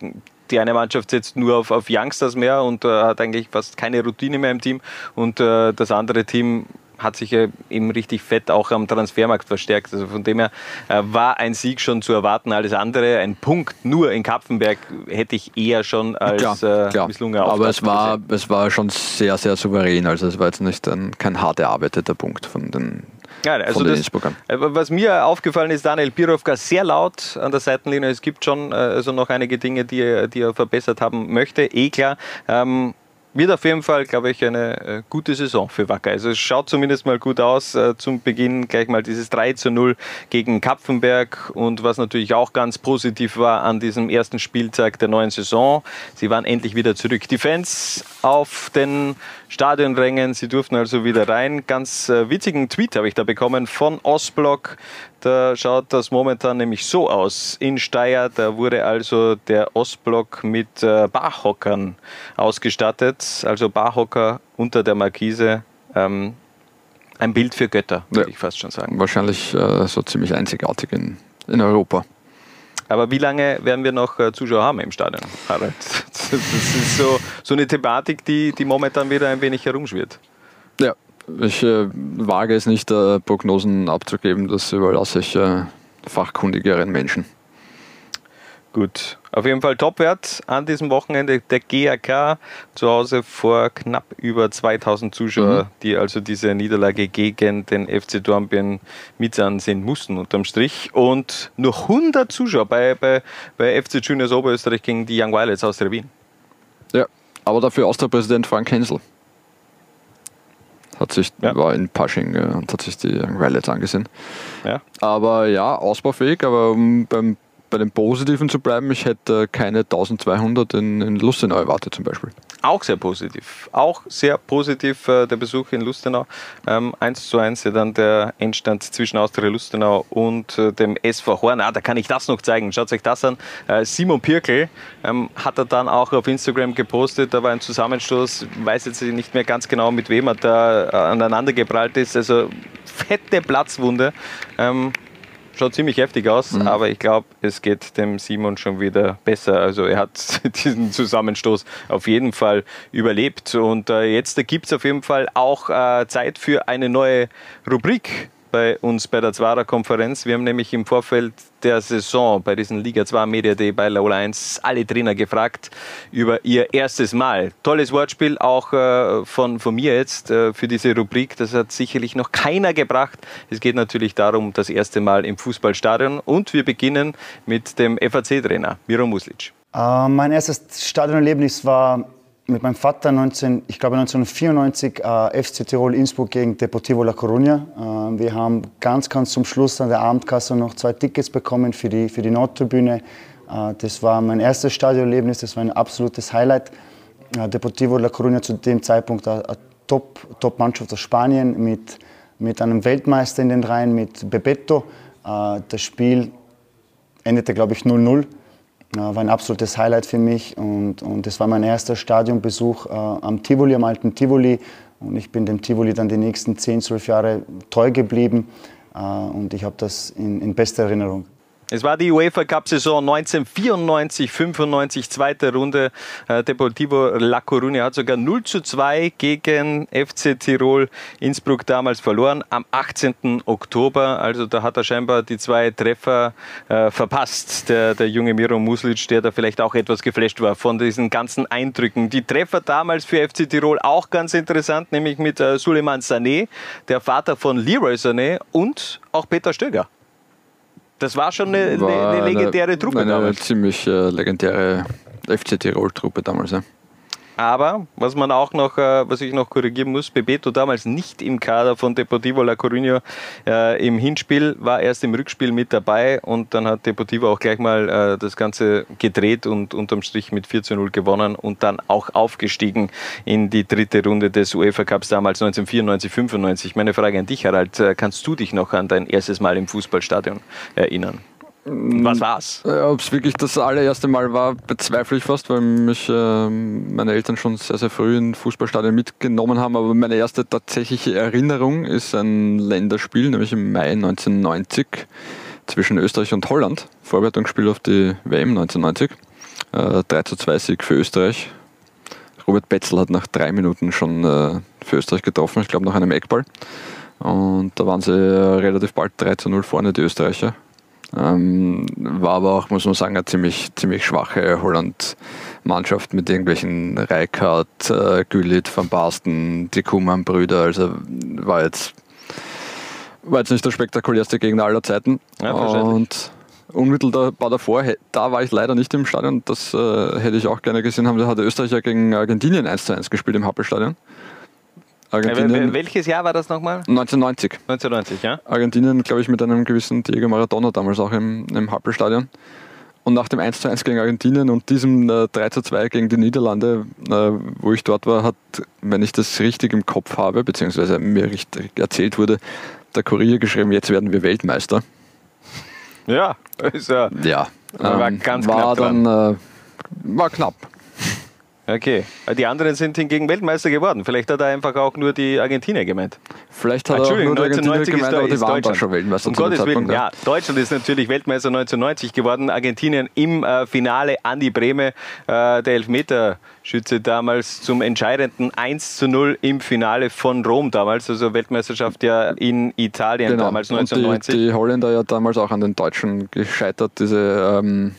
die eine Mannschaft setzt nur auf, auf Youngsters mehr und äh, hat eigentlich fast keine Routine mehr im Team und äh, das andere Team hat sich ja eben richtig fett auch am Transfermarkt verstärkt. Also von dem her äh, war ein Sieg schon zu erwarten. Alles andere, ein Punkt nur in Kapfenberg hätte ich eher schon als äh, misslungen Aber es war, gesehen. es war schon sehr, sehr souverän. Also es war jetzt nicht ein, kein hart erarbeiteter Punkt von den, Ja, also das, äh, was mir aufgefallen ist, Daniel Birovka sehr laut an der Seitenlinie. Es gibt schon äh, also noch einige Dinge, die er, die er verbessert haben möchte. Eh klar. Ähm, wird auf jeden Fall, glaube ich, eine äh, gute Saison für Wacker. Also es schaut zumindest mal gut aus. Äh, zum Beginn gleich mal dieses 3 zu 0 gegen Kapfenberg. Und was natürlich auch ganz positiv war an diesem ersten Spieltag der neuen Saison, sie waren endlich wieder zurück. Die Fans auf den Stadionrängen, sie durften also wieder rein. Ganz äh, witzigen Tweet habe ich da bekommen von Ostblock. Da schaut das momentan nämlich so aus. In Steyr, da wurde also der Ostblock mit äh, Barhockern ausgestattet. Also Barhocker unter der Markise. Ähm, ein Bild für Götter, würde Ja. ich fast schon sagen. Wahrscheinlich äh, so ziemlich einzigartig in, in Europa. Aber wie lange werden wir noch äh, Zuschauer haben im Stadion, Harald? Das ist so, so eine Thematik, die, die momentan wieder ein wenig herumschwirrt. Ja, ich äh, wage es nicht, äh, Prognosen abzugeben. Das überlasse ich äh, fachkundigeren Menschen. Gut, auf jeden Fall Topwert an diesem Wochenende der GAK zu Hause vor knapp über 2000 Zuschauer, Mhm. die also diese Niederlage gegen den FC Dornbirn mit ansehen mussten unterm Strich und nur 100 Zuschauer bei, bei, bei FC Juniors Oberösterreich gegen die Young Violets aus der Wien. Ja, aber dafür Austria-Präsident Frank Hensel. Hat sich, Ja. war in Pasching äh, und hat sich die Young Violets angesehen. Ja. Aber ja, ausbaufähig, aber um beim, bei den Positiven zu bleiben, ich hätte keine 1200 in, in Lustenau erwartet zum Beispiel. Auch sehr positiv. Auch sehr positiv äh, der Besuch in Lustenau. Ähm, 1 zu 1 ja dann der Endstand zwischen Austria Lustenau und äh, dem SV Horn. Ah, da kann ich das noch zeigen. Schaut euch das an. Äh, Simon Pirkel ähm, hat er dann auch auf Instagram gepostet. Da war ein Zusammenstoß. Weiß jetzt nicht mehr ganz genau, mit wem er da äh, aneinander geprallt ist. Also fette Platzwunde. Ähm, schaut ziemlich heftig aus, aber ich glaube, es geht dem Simon schon wieder besser. Also er hat diesen Zusammenstoß auf jeden Fall überlebt. Und äh, jetzt gibt es auf jeden Fall auch äh, Zeit für eine neue Rubrik bei uns bei der Zwarer Konferenz. Wir haben nämlich im Vorfeld der Saison bei diesem Liga 2 Media Day bei Laola 1 alle Trainer gefragt über ihr erstes Mal. Tolles Wortspiel auch äh, von, von mir jetzt äh, für diese Rubrik. Das hat sicherlich noch keiner gebracht. Es geht natürlich darum, das erste Mal im Fußballstadion. Und wir beginnen mit dem FAC-Trainer Miro Muslic. Äh, mein erstes Stadionerlebnis war mit meinem Vater 19, ich glaube 1994 äh, FC Tirol Innsbruck gegen Deportivo La Coruña. Äh, wir haben ganz, ganz zum Schluss an der Abendkasse noch zwei Tickets bekommen für die, für die Nordtribüne. Äh, das war mein erstes Stadionerlebnis, das war ein absolutes Highlight. Äh, Deportivo La Coruña zu dem Zeitpunkt eine Top-Mannschaft aus Spanien mit, mit einem Weltmeister in den Reihen, mit Bebeto. Äh, das Spiel endete, glaube ich, 0-0 war ein absolutes Highlight für mich und, und das war mein erster Stadionbesuch äh, am Tivoli, am alten Tivoli. Und ich bin dem Tivoli dann die nächsten 10, 12 Jahre treu geblieben äh, und ich habe das in, in bester Erinnerung. Es war die UEFA Cup Saison 1994, 95, zweite Runde. Äh, Deportivo La Coruña hat sogar 0 zu 2 gegen FC Tirol Innsbruck damals verloren am 18. Oktober. Also da hat er scheinbar die zwei Treffer äh, verpasst. Der, der junge Miro Muslic, der da vielleicht auch etwas geflasht war von diesen ganzen Eindrücken. Die Treffer damals für FC Tirol auch ganz interessant, nämlich mit äh, Suleiman Sané, der Vater von Leroy Sané und auch Peter Stöger. Das war schon eine, war eine legendäre eine, Truppe eine damals. ziemlich äh, legendäre FC Tirol-Truppe damals. Ja. Aber was man auch noch, äh, was ich noch korrigieren muss, Bebeto damals nicht im Kader von Deportivo La Coruña äh, im Hinspiel, war erst im Rückspiel mit dabei und dann hat Deportivo auch gleich mal äh, das Ganze gedreht und unterm Strich mit 4 zu 0 gewonnen und dann auch aufgestiegen in die dritte Runde des UEFA Cups damals 1994, 95. Meine Frage an dich, Harald, äh, kannst du dich noch an dein erstes Mal im Fußballstadion erinnern? Was war's? Äh, Ob es wirklich das allererste Mal war, bezweifle ich fast, weil mich äh, meine Eltern schon sehr, sehr früh in Fußballstadien mitgenommen haben. Aber meine erste tatsächliche Erinnerung ist ein Länderspiel, nämlich im Mai 1990 zwischen Österreich und Holland. Vorbereitungsspiel auf die WM 1990. Äh, 3 zu 2 Sieg für Österreich. Robert Betzel hat nach drei Minuten schon äh, für Österreich getroffen, ich glaube nach einem Eckball. Und da waren sie relativ bald 3 zu 0 vorne, die Österreicher. Ähm, war aber auch, muss man sagen, eine ziemlich, ziemlich schwache Holland-Mannschaft mit irgendwelchen Reikart, äh, Gülit, Van Basten, die Kuman-Brüder. Also war jetzt, war jetzt nicht der spektakulärste Gegner aller Zeiten. Ja, und unmittelbar davor, da war ich leider nicht im Stadion, das äh, hätte ich auch gerne gesehen haben. Da hat Österreich ja gegen Argentinien 1 zu 1 gespielt im Happelstadion. Argentinien. Welches Jahr war das nochmal? 1990. 1990, ja. Argentinien, glaube ich, mit einem gewissen Diego Maradona damals auch im, im Happelstadion. Und nach dem 1 zu 1 gegen Argentinien und diesem äh, 3 zu 2 gegen die Niederlande, äh, wo ich dort war, hat, wenn ich das richtig im Kopf habe, beziehungsweise mir richtig erzählt wurde, der Kurier geschrieben, jetzt werden wir Weltmeister. Ja, ist ja. Ja, war ähm, ganz war knapp dann äh, war knapp. Okay. Die anderen sind hingegen Weltmeister geworden. Vielleicht hat er einfach auch nur die Argentinier gemeint. Vielleicht hat er auch nur die Argentinier gemeint, aber die waren da schon Weltmeister Um Gottes Willen, ja. Deutschland ist natürlich Weltmeister 1990 geworden. Argentinien im äh, Finale. Andi Brehme, äh, der Elfmeterschütze damals zum entscheidenden 1 zu 0 im Finale von Rom damals. Also Weltmeisterschaft ja in Italien Genau. damals Und 1990. die, die Holländer ja damals auch an den Deutschen gescheitert, diese ähm,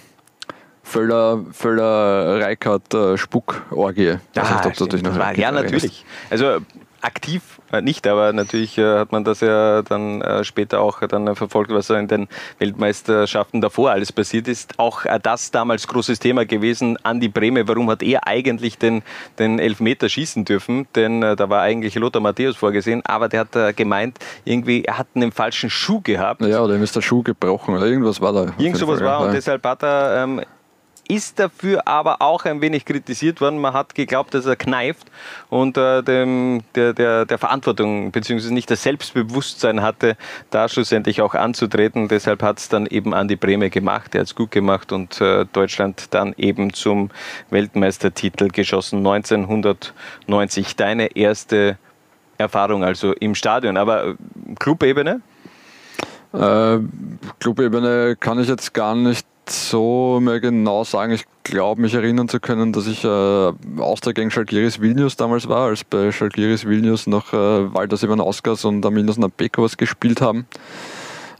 Völler, Völler Reikart Spuckorgie. Ich weiß nicht, ob du stimmt, das war, ja, natürlich. Also aktiv äh, nicht, aber natürlich äh, hat man das ja dann äh, später auch dann verfolgt, was in den Weltmeisterschaften davor alles passiert ist. Auch das damals großes Thema gewesen. Andi Brehme, warum hat er eigentlich den, den Elfmeter schießen dürfen? Denn da war eigentlich Lothar Matthäus vorgesehen, aber der hat gemeint, irgendwie, er hat einen falschen Schuh gehabt. Ja, oder ihm ist der Schuh gebrochen oder irgendwas war da. Irgend sowas war ja. und deshalb hat er, ähm, ist dafür aber auch ein wenig kritisiert worden. Man hat geglaubt, dass er kneift und äh, dem, der, der, der Verantwortung bzw. nicht das Selbstbewusstsein hatte, da schlussendlich auch anzutreten. Deshalb hat es dann eben Andi Brehme gemacht. Er hat es gut gemacht und äh, Deutschland dann eben zum Weltmeistertitel geschossen 1990. Deine erste Erfahrung also im Stadion, aber äh, Clubebene? Äh, Clubebene kann ich jetzt gar nicht so mehr genau sagen. Ich glaube, mich erinnern zu können, dass ich äh, Austria gegen Schalgiris Vilnius damals war, als bei Schalgiris Vilnius noch äh, Walter Ivanauskas und Aminos Nabekovas gespielt haben.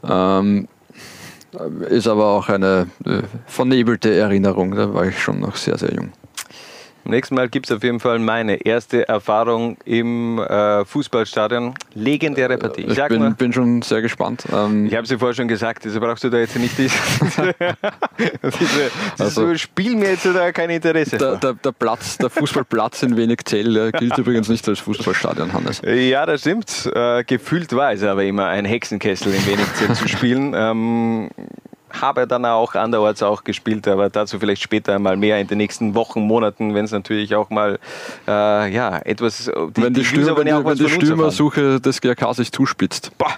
Ähm, ist aber auch eine äh, vernebelte Erinnerung, da war ich schon noch sehr, sehr jung. Beim nächsten Mal gibt es auf jeden Fall meine erste Erfahrung im äh, Fußballstadion. Legendäre Partie. Ich, bin, mal, bin, schon sehr gespannt. Ähm, ich habe sie vorher schon gesagt, also brauchst du da jetzt nicht diese, diese also, Spiel mir jetzt da kein Interesse. Der, der, der, Platz, der Fußballplatz in Wenigzell gilt übrigens nicht als Fußballstadion, Hannes. Ja, das stimmt. Äh, gefühlt war es aber immer ein Hexenkessel in Wenigzell zu spielen. Ähm, habe dann auch anderorts auch gespielt, aber dazu vielleicht später einmal mehr in den nächsten Wochen, Monaten, wenn es natürlich auch mal äh, ja, etwas. Die, wenn die, die Stürmer, wenn die, wenn die Stürmersuche des GRK sich zuspitzt. Boah.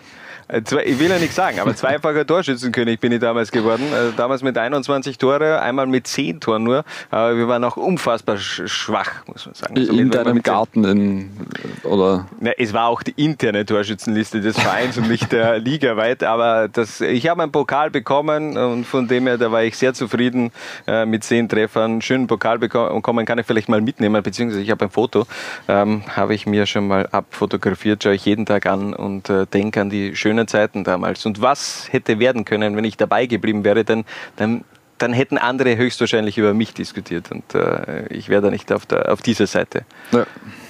Äh, ich will ja nichts sagen, aber zweifacher Torschützenkönig bin ich damals geworden. Also damals mit 21 Tore, einmal mit 10 Toren nur. Aber wir waren auch unfassbar schwach, muss man sagen. Also in deinem Garten in, oder? Na, es war auch die interne Torschützenlisse des Vereins und nicht der Liga weit. Aber das, ich habe einen Pokal bekommen und von dem her, da war ich sehr zufrieden äh, mit 10 Treffern. Schönen Pokal bekommen, kann ich vielleicht mal mitnehmen, beziehungsweise ich habe ein Foto, ähm, habe ich mir schon mal abfotografiert, schaue ich jeden Tag an und äh, denke an die schönen schönen Zeiten damals. Und was hätte werden können, wenn ich dabei geblieben wäre, denn dann, dann hätten andere höchstwahrscheinlich über mich diskutiert. Und äh, ich wäre da nicht auf, der, auf dieser Seite ja.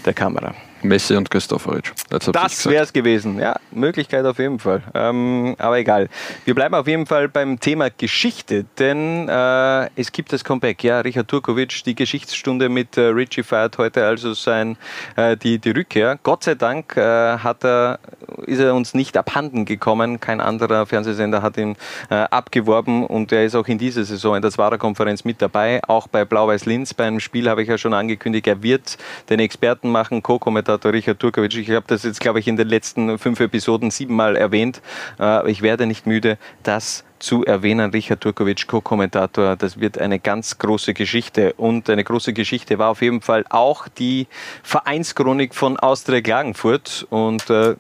der Kamera. Messi und Christoforic. Das wäre es gewesen. Ja, Möglichkeit auf jeden Fall. Ähm, aber egal. Wir bleiben auf jeden Fall beim Thema Geschichte, denn äh, es gibt das Comeback. Ja, Richard Turkovic, die Geschichtsstunde mit äh, Richie feiert heute also sein, äh, die, die Rückkehr. Gott sei Dank äh, hat er, ist er uns nicht abhanden gekommen. Kein anderer Fernsehsender hat ihn äh, abgeworben und er ist auch in dieser Saison in der Zwarer-Konferenz mit dabei. Auch bei Blau-Weiß-Linz beim Spiel habe ich ja schon angekündigt, er wird den Experten machen, Co-Kommentator Kommentator Richard Turkovic. Ich habe das jetzt, glaube ich, in den letzten fünf Episoden siebenmal erwähnt. Äh, ich werde nicht müde, das zu erwähnen. Richard Turkovic, Co-Kommentator, das wird eine ganz große Geschichte. Und eine große Geschichte war auf jeden Fall auch die Vereinschronik von Austria Klagenfurt. Und äh,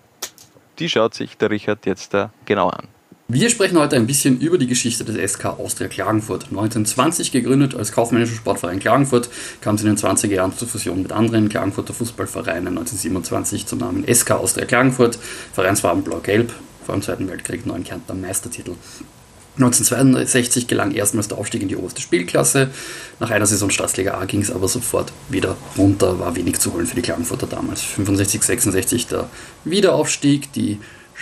die schaut sich der Richard jetzt da genau an. Wir sprechen heute ein bisschen über die Geschichte des SK Austria Klagenfurt. 1920 gegründet als kaufmännischer Sportverein Klagenfurt, kam es in den 20er Jahren zur Fusion mit anderen Klagenfurter Fußballvereinen. 1927 zum Namen SK Austria Klagenfurt, Vereinsfarben blau-gelb, vor dem Zweiten Weltkrieg neun Kärntner Meistertitel. 1962 gelang erstmals der Aufstieg in die oberste Spielklasse. Nach einer Saison Staatsliga A ging es aber sofort wieder runter, war wenig zu holen für die Klagenfurter damals. 65, 66 der Wiederaufstieg, die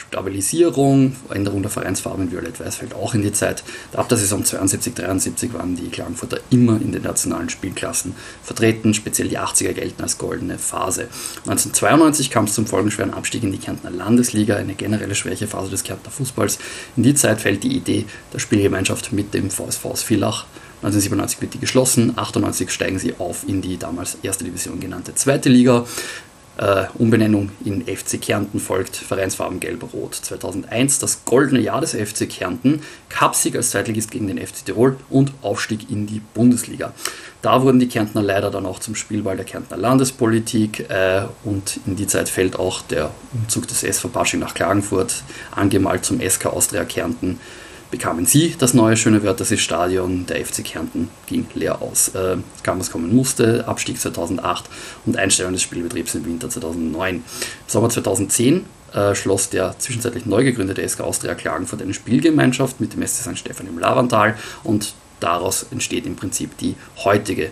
Stabilisierung, Änderung der Vereinsfarben Violett-Weiß fällt auch in die Zeit. Ab der Saison 72-73 waren die Klagenfurter immer in den nationalen Spielklassen vertreten, speziell die 80er gelten als goldene Phase. 1992 kam es zum folgenschweren Abstieg in die Kärntner Landesliga, eine generelle Schwächephase des Kärntner Fußballs. In die Zeit fällt die Idee der Spielgemeinschaft mit dem VSV Villach 1997 wird die geschlossen, 1998 steigen sie auf in die damals erste Division genannte zweite Liga. Äh, Umbenennung in FC Kärnten folgt, Vereinsfarben Gelb-Rot. 2001 das goldene Jahr des FC Kärnten, Cupsieg als Zweitligist gegen den FC Tirol und Aufstieg in die Bundesliga. Da wurden die Kärntner leider dann auch zum Spielball der Kärntner Landespolitik äh, und in die Zeit fällt auch der Umzug des SV Pasching nach Klagenfurt, angemalt zum SK Austria Kärnten bekamen sie das neue schöne Wörthersee-Stadion. Der FC Kärnten ging leer aus. Äh, kam, was kommen musste. Abstieg 2008 und Einstellung des Spielbetriebs im Winter 2009. Im Sommer 2010 äh, schloss der zwischenzeitlich neu gegründete SK Austria Klagenfurt eine Spielgemeinschaft mit dem SC St. Stefan im Lavantal und daraus entsteht im Prinzip die heutige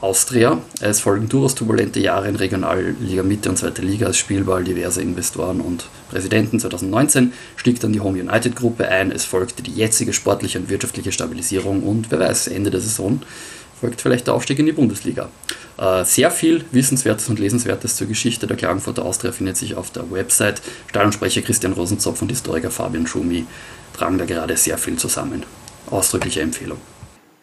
Austria. Es folgen durchaus turbulente Jahre in Regionalliga Mitte und Zweite Liga als Spielball diverser Investoren und Präsidenten. 2019 stieg dann die Home United Gruppe ein. Es folgte die jetzige sportliche und wirtschaftliche Stabilisierung und wer weiß, Ende der Saison folgt vielleicht der Aufstieg in die Bundesliga. Äh, sehr viel Wissenswertes und Lesenswertes zur Geschichte der Klagenfurter Austria findet sich auf der Website. Stadionsprecher Christian Rosenzopf und Historiker Fabian Schumi tragen da gerade sehr viel zusammen. Ausdrückliche Empfehlung.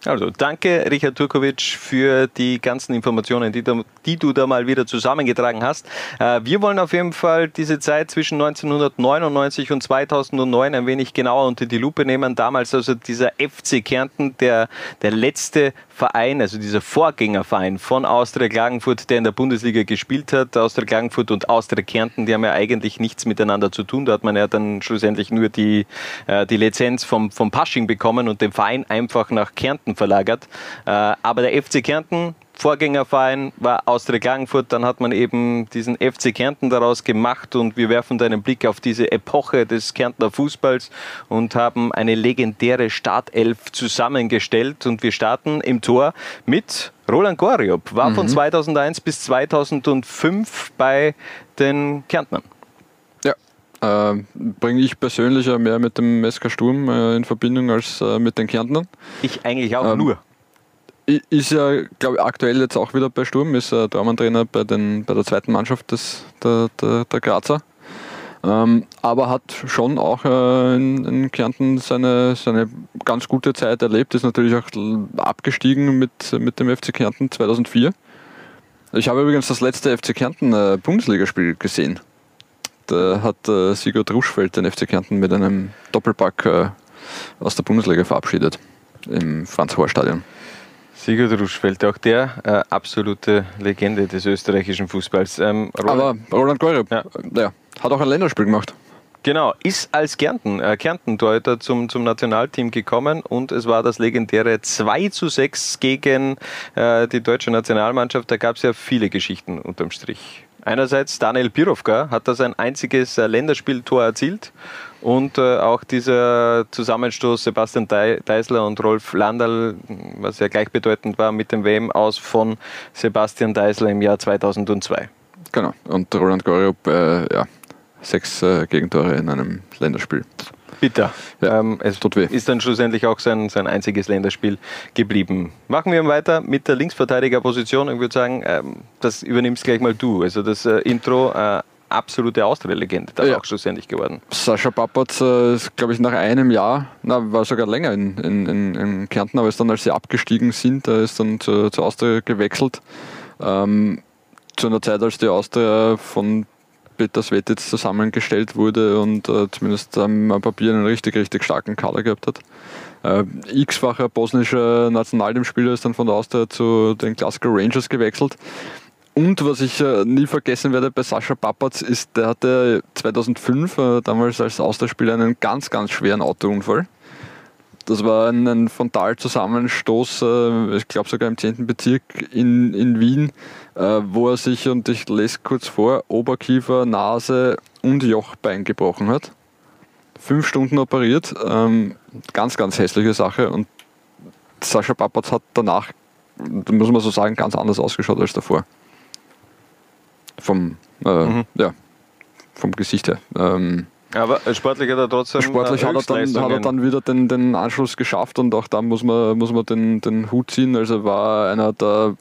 Also danke, Richard Turkovic, für die ganzen Informationen, die, da, die, du da mal wieder zusammengetragen hast. Äh, wir wollen auf jeden Fall diese Zeit zwischen 1999 und 2009 ein wenig genauer unter die Lupe nehmen. Damals also dieser FC Kärnten, der, der letzte Verein, also dieser Vorgängerverein von Austria Klagenfurt, der in der Bundesliga gespielt hat. Austria Klagenfurt und Austria Kärnten, die haben ja eigentlich nichts miteinander zu tun. Da hat man ja dann schlussendlich nur die, äh, die Lizenz vom, vom Pasching bekommen und den Verein einfach nach Kärnten verlagert. Äh, aber der FC Kärnten Vorgängerverein war Austria Klagenfurt, dann hat man eben diesen FC Kärnten daraus gemacht und wir werfen da einen Blick auf diese Epoche des Kärntner Fußballs und haben eine legendäre Startelf zusammengestellt und wir starten im Tor mit Roland Goriop, war von 2001 bis 2005 bei den Kärntnern. Ja, äh, bringe ich persönlich ja mehr mit dem SK Sturm äh, in Verbindung als äh, mit den Kärntnern. Ich eigentlich auch Ähm, nur. Ist ja, glaube ich, aktuell jetzt auch wieder bei Sturm, ist äh, Tormann-Trainer bei, den, bei der zweiten Mannschaft des, der, der, der Grazer. Ähm, aber hat schon auch äh, in, in Kärnten seine, seine ganz gute Zeit erlebt, ist natürlich auch abgestiegen mit, mit dem FC Kärnten 2004. Ich habe übrigens das letzte FC Kärnten äh, Bundesligaspiel gesehen. Da hat äh, Sigurd Ruschfeld den FC Kärnten mit einem Doppelpack äh, aus der Bundesliga verabschiedet im Franz-Hohr-Stadion. Sigurd Ruschfeld, auch der äh, absolute Legende des österreichischen Fußballs. Ähm, Roland- Aber Roland Geurup, Ja. ja. hat auch ein Länderspiel gemacht. Genau, ist als Kärnten, äh, Kärnten-Torhüter zum, zum Nationalteam gekommen und es war das legendäre 2 zu 6 gegen äh, die deutsche Nationalmannschaft. Da gab es ja viele Geschichten unterm Strich. Einerseits Daniel Birovka hat da sein einziges äh, Länderspieltor erzielt und äh, auch dieser Zusammenstoß Sebastian Dei- Deisler und Rolf Landal, was ja gleichbedeutend war mit dem WM aus von Sebastian Deisler im Jahr 2002. Genau. Und Roland Geurup, äh, ja, sechs äh, Gegentore in einem Länderspiel. Bitter. Ja, ähm, es tut weh. ist dann schlussendlich auch sein, sein einziges Länderspiel geblieben. Machen wir weiter mit der Linksverteidigerposition. Ich würde sagen, ähm, das übernimmst gleich mal du. Also das äh, Intro, äh, absolute Austria-Legende, das Ja. auch schlussendlich geworden. Sascha Pappertz äh, ist, glaube ich, nach einem Jahr, na, war sogar länger in, in, in, in Kärnten, aber ist dann, als sie abgestiegen sind, äh, ist dann zu, zur Austria gewechselt. Ähm, zu einer Zeit, als die Austria von Peter Svetitz zusammengestellt wurde und äh, zumindest am am Papier einen richtig, richtig starken Kader gehabt hat. Äh, X-facher bosnischer Nationalteamspieler ist dann von der Austria zu den Glasgow Rangers gewechselt. Und was ich äh, nie vergessen werde bei Sascha Papatz ist, der hatte 2005, äh, damals als Austauschspieler, einen ganz, ganz schweren Autounfall. Das war ein, ein Frontalzusammenstoß, äh, ich glaube sogar im 10. Bezirk in, in Wien, äh, wo er sich, und ich lese kurz vor, Oberkiefer, Nase und Jochbein gebrochen hat. Fünf Stunden operiert, ähm, ganz, ganz hässliche Sache. Und Sascha Papatz hat danach, muss man so sagen, ganz anders ausgeschaut als davor. Vom, äh, ja, vom Gesicht her. Ähm, Aber sportlich hat er trotzdem Sportlich äh, hat er, dann, hat er dann wieder den, den Anschluss geschafft und auch da muss man, muss man den, den Hut ziehen. Also war einer der,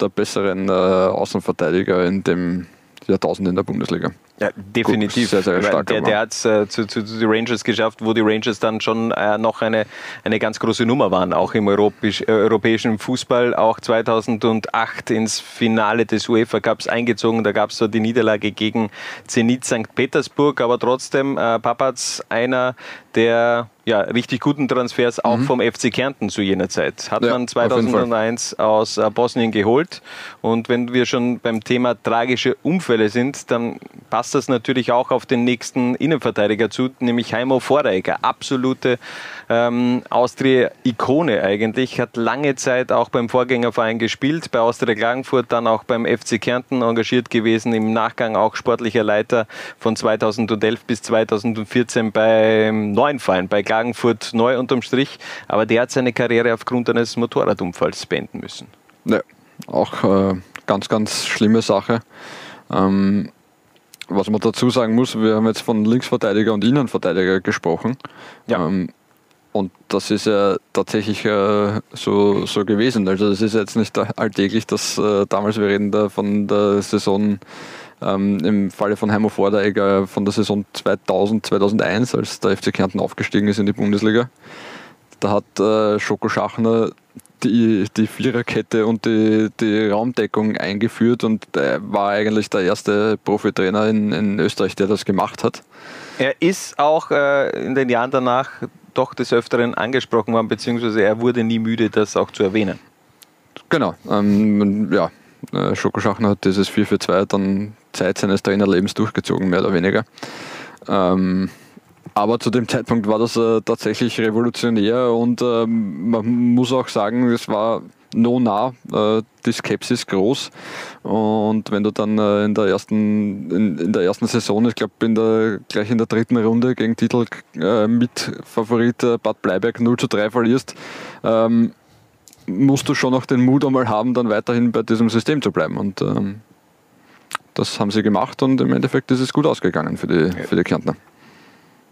der besseren äh, Außenverteidiger in dem Jahrtausend in der Bundesliga. Ja, definitiv. Sehr, sehr meine, stark der der hat es äh, zu, zu, zu den Rangers geschafft, wo die Rangers dann schon äh, noch eine, eine ganz große Nummer waren, auch im europäisch, äh, europäischen Fußball. Auch 2008 ins Finale des UEFA Cups eingezogen. Da gab es so die Niederlage gegen Zenit St. Petersburg, aber trotzdem äh, Papaz einer der ja, richtig guten Transfers auch vom FC Kärnten zu jener Zeit. Hat Mhm. Ja, man auf jeden Fall. 2001 aus äh, Bosnien geholt. Und wenn wir schon beim Thema tragische Unfälle sind, dann passt das natürlich auch auf den nächsten Innenverteidiger zu, nämlich Heimo Vorreiger. Absolute ähm, Austria-Ikone eigentlich. Hat lange Zeit auch beim Vorgängerverein gespielt, bei Austria Klagenfurt, dann auch beim FC Kärnten engagiert gewesen, im Nachgang auch sportlicher Leiter von 2011 bis 2014 beim neuen Verein, bei Klagenfurt neu unterm Strich. Aber der hat seine Karriere aufgrund eines Motorradunfalls beenden müssen. Ja, auch äh, ganz, ganz schlimme Sache. Ähm, was man dazu sagen muss, wir haben jetzt von Linksverteidiger und Innenverteidiger gesprochen. Ja. Ähm, und das ist ja tatsächlich äh, so, so gewesen. Also es ist jetzt nicht alltäglich, dass äh, damals, wir reden da von der Saison, ähm, im Falle von Heimo Vordeiger von der Saison 2000, 2001, als der FC Kärnten aufgestiegen ist in die Bundesliga. Da hat äh, Schoko Schachner die, die Viererkette und die, die Raumdeckung eingeführt und er war eigentlich der erste Profitrainer in, in Österreich, der das gemacht hat. Er ist auch äh, in den Jahren danach doch des Öfteren angesprochen worden, beziehungsweise er wurde nie müde, das auch zu erwähnen. Genau, ähm, ja, äh, Schoko Schachner hat dieses 4-4-2 dann Zeit seines Trainerlebens durchgezogen, mehr oder weniger. Ähm, aber zu dem Zeitpunkt war das äh, tatsächlich revolutionär und ähm, man muss auch sagen, es war no nah, äh, die Skepsis groß. Und wenn du dann äh, in, der ersten, in, in, der ersten Saison, ich glaube gleich in der dritten Runde gegen Titel äh, mit Favorit äh, Bad Bleiberg 0 zu 3 verlierst, ähm, musst du schon noch den Mut einmal haben, dann weiterhin bei diesem System zu bleiben. Und ähm, das haben sie gemacht und im Endeffekt ist es gut ausgegangen für die, für die Kärntner.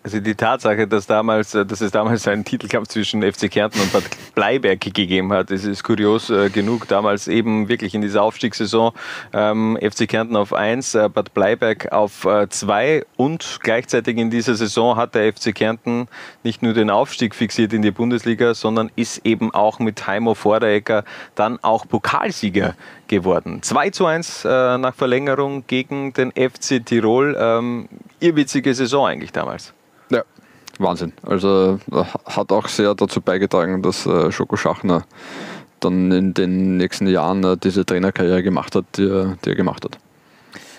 Also die Tatsache, dass, damals, äh, dass es damals einen Titelkampf zwischen FC Kärnten und Bad Bleiberg gegeben hat, das ist kurios äh, genug. Damals eben wirklich in dieser Aufstiegssaison ähm, FC Kärnten auf 1, äh, Bad Bleiberg auf 2 äh, und gleichzeitig in dieser Saison hat der FC Kärnten nicht nur den Aufstieg fixiert in die Bundesliga, sondern ist eben auch mit Heimo Vorderecker dann auch Pokalsieger geworden. 2 zu 1 äh, nach Verlängerung gegen den FC Tirol. Ähm, irrwitzige Saison eigentlich damals. Ja, Wahnsinn. Also äh, hat auch sehr dazu beigetragen, dass äh, Schoko Schachner dann in den nächsten Jahren äh, diese Trainerkarriere gemacht hat, die er, die er gemacht hat.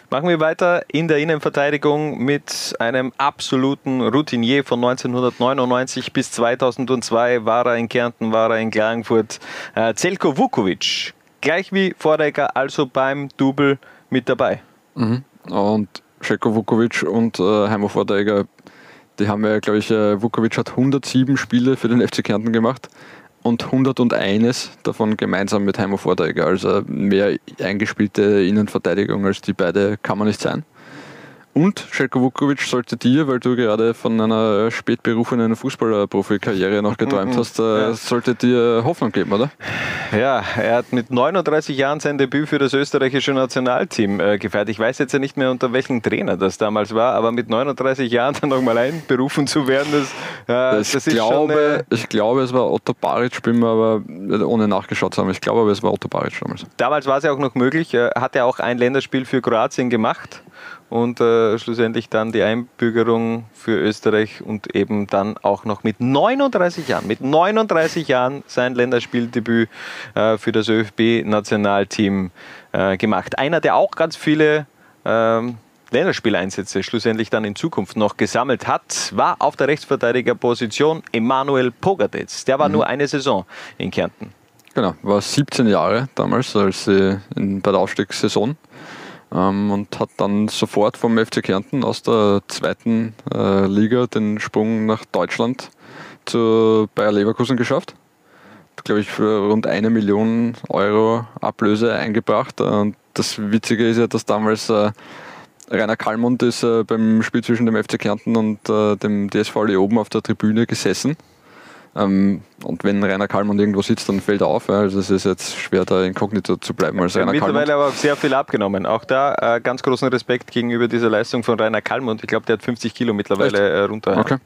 Machen wir weiter in der Innenverteidigung mit einem absoluten Routinier von 1999 bis 2002 war er in Kärnten, war er in Klagenfurt. Äh, Zelko Vukovic, gleich wie Vordecker, also beim Double mit dabei. Mhm. Und Šeko Vukovic und äh, Heimo Vordeiger die haben ja, glaube ich, äh, Vukovic hat 107 Spiele für den FC Kärnten gemacht und 101 davon gemeinsam mit Heimo Vordeiger. Also mehr eingespielte Innenverteidigung als die beide kann man nicht sein. Und Željko Vukovic sollte dir, weil du gerade von einer spätberufenen Fußballerprofikarriere noch geträumt hast, äh, ja. sollte dir Hoffnung geben, oder? Ja, er hat mit 39 Jahren sein Debüt für das österreichische Nationalteam äh, gefeiert. Ich weiß jetzt ja nicht mehr, unter welchem Trainer das damals war, aber mit 39 Jahren dann nochmal einberufen zu werden, das, äh, das, das ist glaube, schon... Äh, ich glaube, es war Otto Baric, bin mir aber ohne nachgeschaut zu haben, ich glaube aber, es war Otto Baric damals. Damals war es ja auch noch möglich, er hat ja auch ein Länderspiel für Kroatien gemacht und äh, schlussendlich dann die Einbürgerung für Österreich und eben dann auch noch mit 39 Jahren, mit 39 Jahren sein Länderspieldebüt äh, für das ÖFB-Nationalteam äh, gemacht. Einer, der auch ganz viele ähm, Länderspieleinsätze schlussendlich dann in Zukunft noch gesammelt hat, war auf der Rechtsverteidigerposition Emanuel Pogadetz. Der war mhm. nur eine Saison in Kärnten. Genau, war 17 Jahre damals, als bei der Aufstiegssaison ähm, und hat dann sofort vom FC Kärnten aus der zweiten äh, Liga den Sprung nach Deutschland zu Bayer Leverkusen geschafft. Glaube ich, für rund eine Million Euro Ablöse eingebracht. Und das Witzige ist ja, dass damals äh, Rainer Kallmund ist äh, beim Spiel zwischen dem FC Kärnten und äh, dem DSV oben auf der Tribüne gesessen ähm, und wenn Rainer Kallmann irgendwo sitzt, dann fällt er auf. Also es ist jetzt schwer, da inkognito zu bleiben als Rainer Mittlerweile Kallmund. aber sehr viel abgenommen. Auch da äh, ganz großen Respekt gegenüber dieser Leistung von Rainer Kallmann. Ich glaube, der hat 50 Kilo mittlerweile äh, runter. Okay.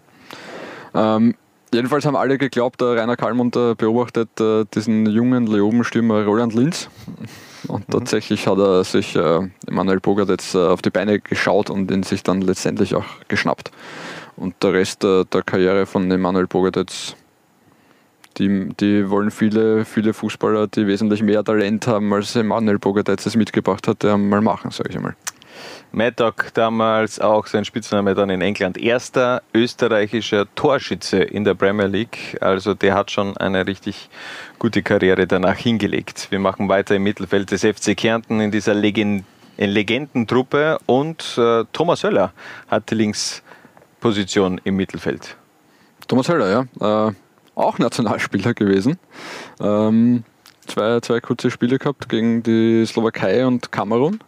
Ähm, jedenfalls haben alle geglaubt, der Rainer Kallmund äh, beobachtet äh, diesen jungen Leoben-Stürmer Roland Linz. Und mhm. tatsächlich hat er sich äh, Emanuel Bogart jetzt äh, auf die Beine geschaut und ihn sich dann letztendlich auch geschnappt. Und der Rest der Karriere von Emanuel Bogart jetzt die, die wollen viele, viele Fußballer, die wesentlich mehr Talent haben, als Emanuel Bogartez es mitgebracht hat, mal machen, sage ich einmal. Maddock damals auch sein Spitzname dann in England. Erster österreichischer Torschütze in der Premier League. Also der hat schon eine richtig gute Karriere danach hingelegt. Wir machen weiter im Mittelfeld des FC Kärnten in dieser Legend Legendentruppe und äh, Thomas Höller hat die Linksposition im Mittelfeld. Thomas Höller, ja. Äh, auch Nationalspieler gewesen. Ähm, zwei, zwei kurze Spiele gehabt gegen die Slowakei und Kamerun.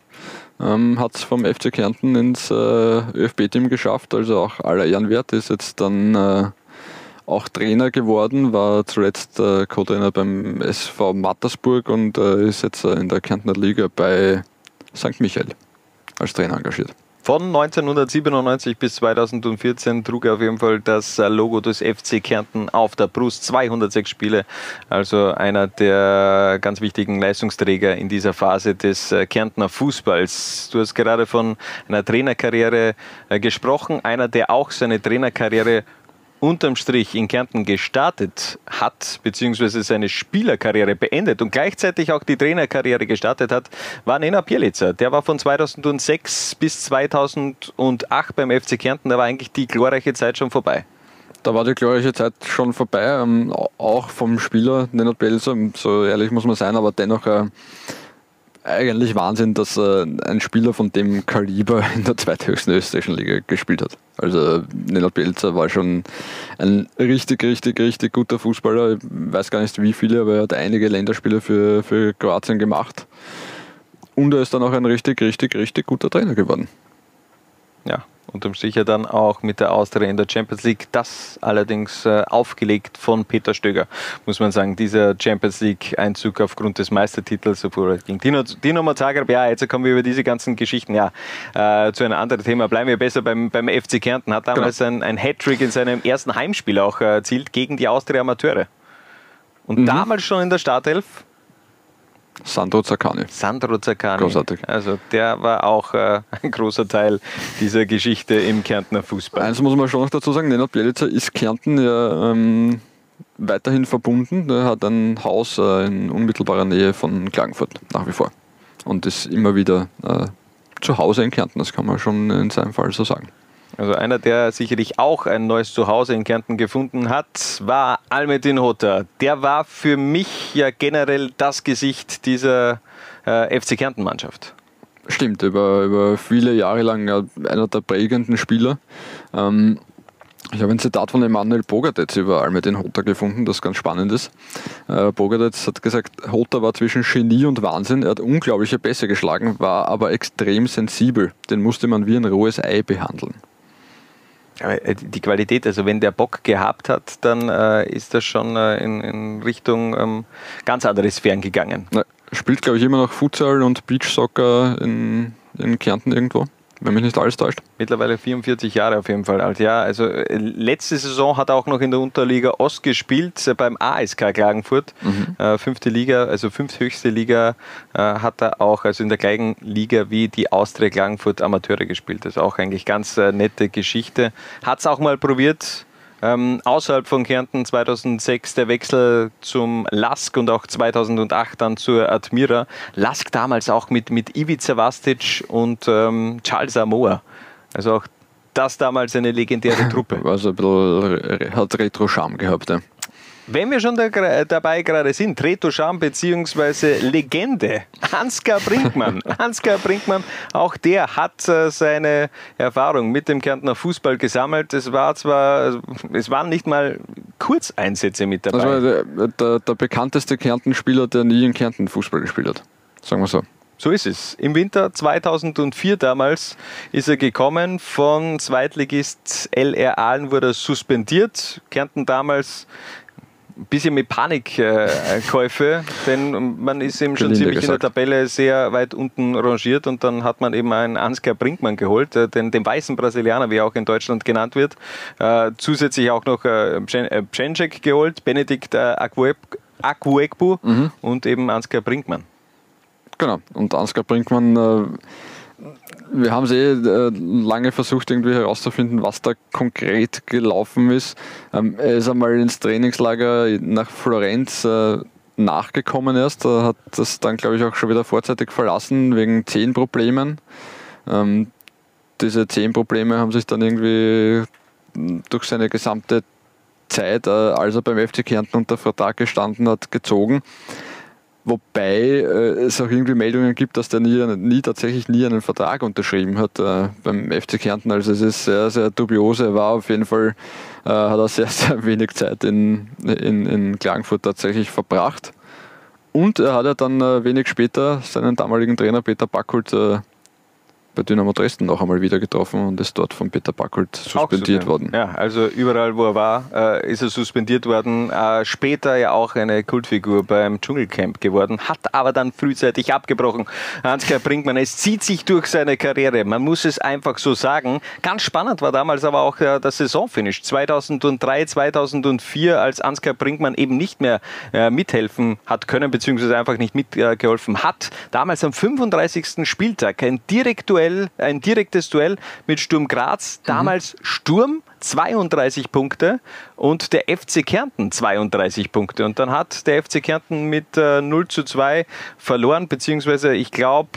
Ähm, Hat es vom FC Kärnten ins äh, ÖFB-Team geschafft, also auch aller Ehrenwert. Ist jetzt dann äh, auch Trainer geworden, war zuletzt äh, Co-Trainer beim SV Mattersburg und äh, ist jetzt äh, in der Kärntner Liga bei St. Michael als Trainer engagiert. Von 1997 bis 2014 trug er auf jeden Fall das Logo des FC Kärnten auf der Brust. 206 Spiele, also einer der ganz wichtigen Leistungsträger in dieser Phase des äh, Kärntner Fußballs. Du hast gerade von einer Trainerkarriere äh, gesprochen, einer, der auch seine Trainerkarriere unterm Strich in Kärnten gestartet hat, beziehungsweise seine Spielerkarriere beendet und gleichzeitig auch die Trainerkarriere gestartet hat, war Nena Pielica. Der war von 2006 bis 2008 beim FC Kärnten, da war eigentlich die glorreiche Zeit schon vorbei. Da war die glorreiche Zeit schon vorbei, ähm, auch vom Spieler Nenad Belzer, so ehrlich muss man sein, aber dennoch äh, eigentlich Wahnsinn, dass äh, ein Spieler von dem Kaliber in der zweithöchsten österreichischen Liga gespielt hat. Also Nenad Belzer war schon ein richtig, richtig, richtig guter Fußballer. Ich weiß gar nicht wie viele, aber er hat einige Länderspiele für, für Kroatien gemacht. Und er ist dann auch ein richtig, richtig, richtig guter Trainer geworden. Ja, unterm Strich ja dann auch mit der Austria in der Champions League. Das allerdings äh, aufgelegt von Peter Stöger, muss man sagen. Dieser Champions League-Einzug aufgrund des Meistertitels, obwohl gegen Dino, Dino Zagreb, ja, jetzt kommen wir über diese ganzen Geschichten, ja, äh, zu einem anderen Thema. Bleiben wir besser beim, beim FC Kärnten. Hat damals genau. ein, ein Hattrick in seinem ersten Heimspiel auch erzielt gegen die Austria Amateure. Und mhm. damals schon in der Startelf Sandro Zaccani. Sandro Zaccani. Großartig. Also der war auch äh, ein großer Teil dieser Geschichte im Kärntner Fußball. Eins muss man schon noch dazu sagen, Nenad Bielica ist Kärnten ja ähm, weiterhin verbunden. Er hat ein Haus äh, in unmittelbarer Nähe von Klagenfurt, nach wie vor. Und ist immer wieder äh, zu Hause in Kärnten, das kann man schon in seinem Fall so sagen. Also einer, der sicherlich auch ein neues Zuhause in Kärnten gefunden hat, war Almedin Hotter. Der war für mich ja generell das Gesicht dieser äh, FC Kärnten-Mannschaft. Stimmt, über, über viele Jahre lang einer der prägenden Spieler. Ähm, ich habe ein Zitat von Emanuel Bogadetz über Almedin Hotter gefunden, das ganz spannend ist. Äh, Bogadetz hat gesagt, Hotter war zwischen Genie und Wahnsinn. Er hat unglaubliche Pässe geschlagen, war aber extrem sensibel. Den musste man wie ein rohes Ei behandeln. Äh, die Qualität, also wenn der Bock gehabt hat, dann äh, ist das schon äh, in, in, Richtung ähm, ganz andere Sphären gegangen. Na, spielt, glaube ich, immer noch Futsal und Beachsoccer in, in Kärnten irgendwo wenn mich nicht alles täuscht. Mittlerweile 44 Jahre auf jeden Fall alt. Ja, also äh, letzte Saison hat er auch noch in der Unterliga Ost gespielt äh, beim ASK Klagenfurt. Mhm. Äh, fünfte Liga, also fünfthöchste Liga äh, hat er auch, also in der gleichen Liga wie die Austria Klagenfurt Amateure gespielt. Das ist auch eigentlich ganz äh, nette Geschichte. Hat es auch mal probiert, ähm, außerhalb von Kärnten 2006 der Wechsel zum Lask und auch 2008 dann zur Admira. Lask damals auch mit, mit Ivica Vastic und ähm, Charles Amoa. Also auch das damals eine legendäre Truppe. Also ein bisschen, hat Retro-Charme gehabt. Ja. Wenn wir schon da, dabei gerade sind, Reto Scham bzw. Legende, Ansgar Brinkmann. Ansgar Brinkmann, auch der hat äh, seine Erfahrung mit dem Kärntner Fußball gesammelt. Es war zwar, es waren nicht mal Kurzeinsätze mit dabei. Das war der, der, der bekannteste Kärnten-Spieler, der nie in Kärnten Fußball gespielt hat. Sagen wir so. So ist es. Im Winter 2004 damals ist er gekommen. Von Zweitligist LR Aalen wurde er suspendiert. Kärnten damals ein bisschen mit Panikkäufe, denn man ist eben schon ziemlich gesagt. in der Tabelle sehr weit unten rangiert und dann hat man eben einen Ansgar Brinkmann geholt, äh, den, den weißen Brasilianer, wie er auch in Deutschland genannt wird. Äh, zusätzlich auch noch äh, Pschenczek geholt, Benedikt äh, Akuekbu mhm. und eben Ansgar Brinkmann. Genau, und Ansgar Brinkmann äh, wir haben es eh äh, lange versucht, irgendwie herauszufinden, was da konkret gelaufen ist. Ähm, er ist einmal ins Trainingslager nach Florenz äh, nachgekommen erst, er hat das dann, glaube ich, auch schon wieder vorzeitig verlassen wegen Zehenproblemen. Ähm, diese Zehenprobleme haben sich dann irgendwie durch seine gesamte Zeit, äh, als er beim FC Kärnten unter Vertrag gestanden hat, gezogen. Wobei äh, es auch irgendwie Meldungen gibt, dass der nie, nie tatsächlich nie einen Vertrag unterschrieben hat äh, beim FC Kärnten. Also es ist sehr, sehr dubiose. Er war auf jeden Fall, äh, hat er sehr, sehr wenig Zeit in, in, in Klagenfurt tatsächlich verbracht. Und er hat ja dann äh, wenig später seinen damaligen Trainer Peter Backholt äh, bei Dynamo Dresden noch einmal wieder getroffen und ist dort von Peter Backholt suspendiert worden. Ja, also überall, wo er war, äh, ist er suspendiert worden. Äh, später ja auch eine Kultfigur beim Dschungelcamp geworden, hat aber dann frühzeitig abgebrochen. Ansgar Brinkmann, es zieht sich durch seine Karriere. Man muss es einfach so sagen. Ganz spannend war damals aber auch äh, das Saisonfinish 2003, 2004, als Ansgar Brinkmann eben nicht mehr mithelfen hat können, beziehungsweise einfach nicht mitgeholfen hat. Damals am 35. Spieltag ein Direktuell Duell, ein direktes Duell mit Sturm Graz. Damals mhm. Sturm 32 Punkte und der FC Kärnten 32 Punkte. Und dann hat der FC Kärnten mit äh, 0 zu 2 verloren, beziehungsweise ich glaube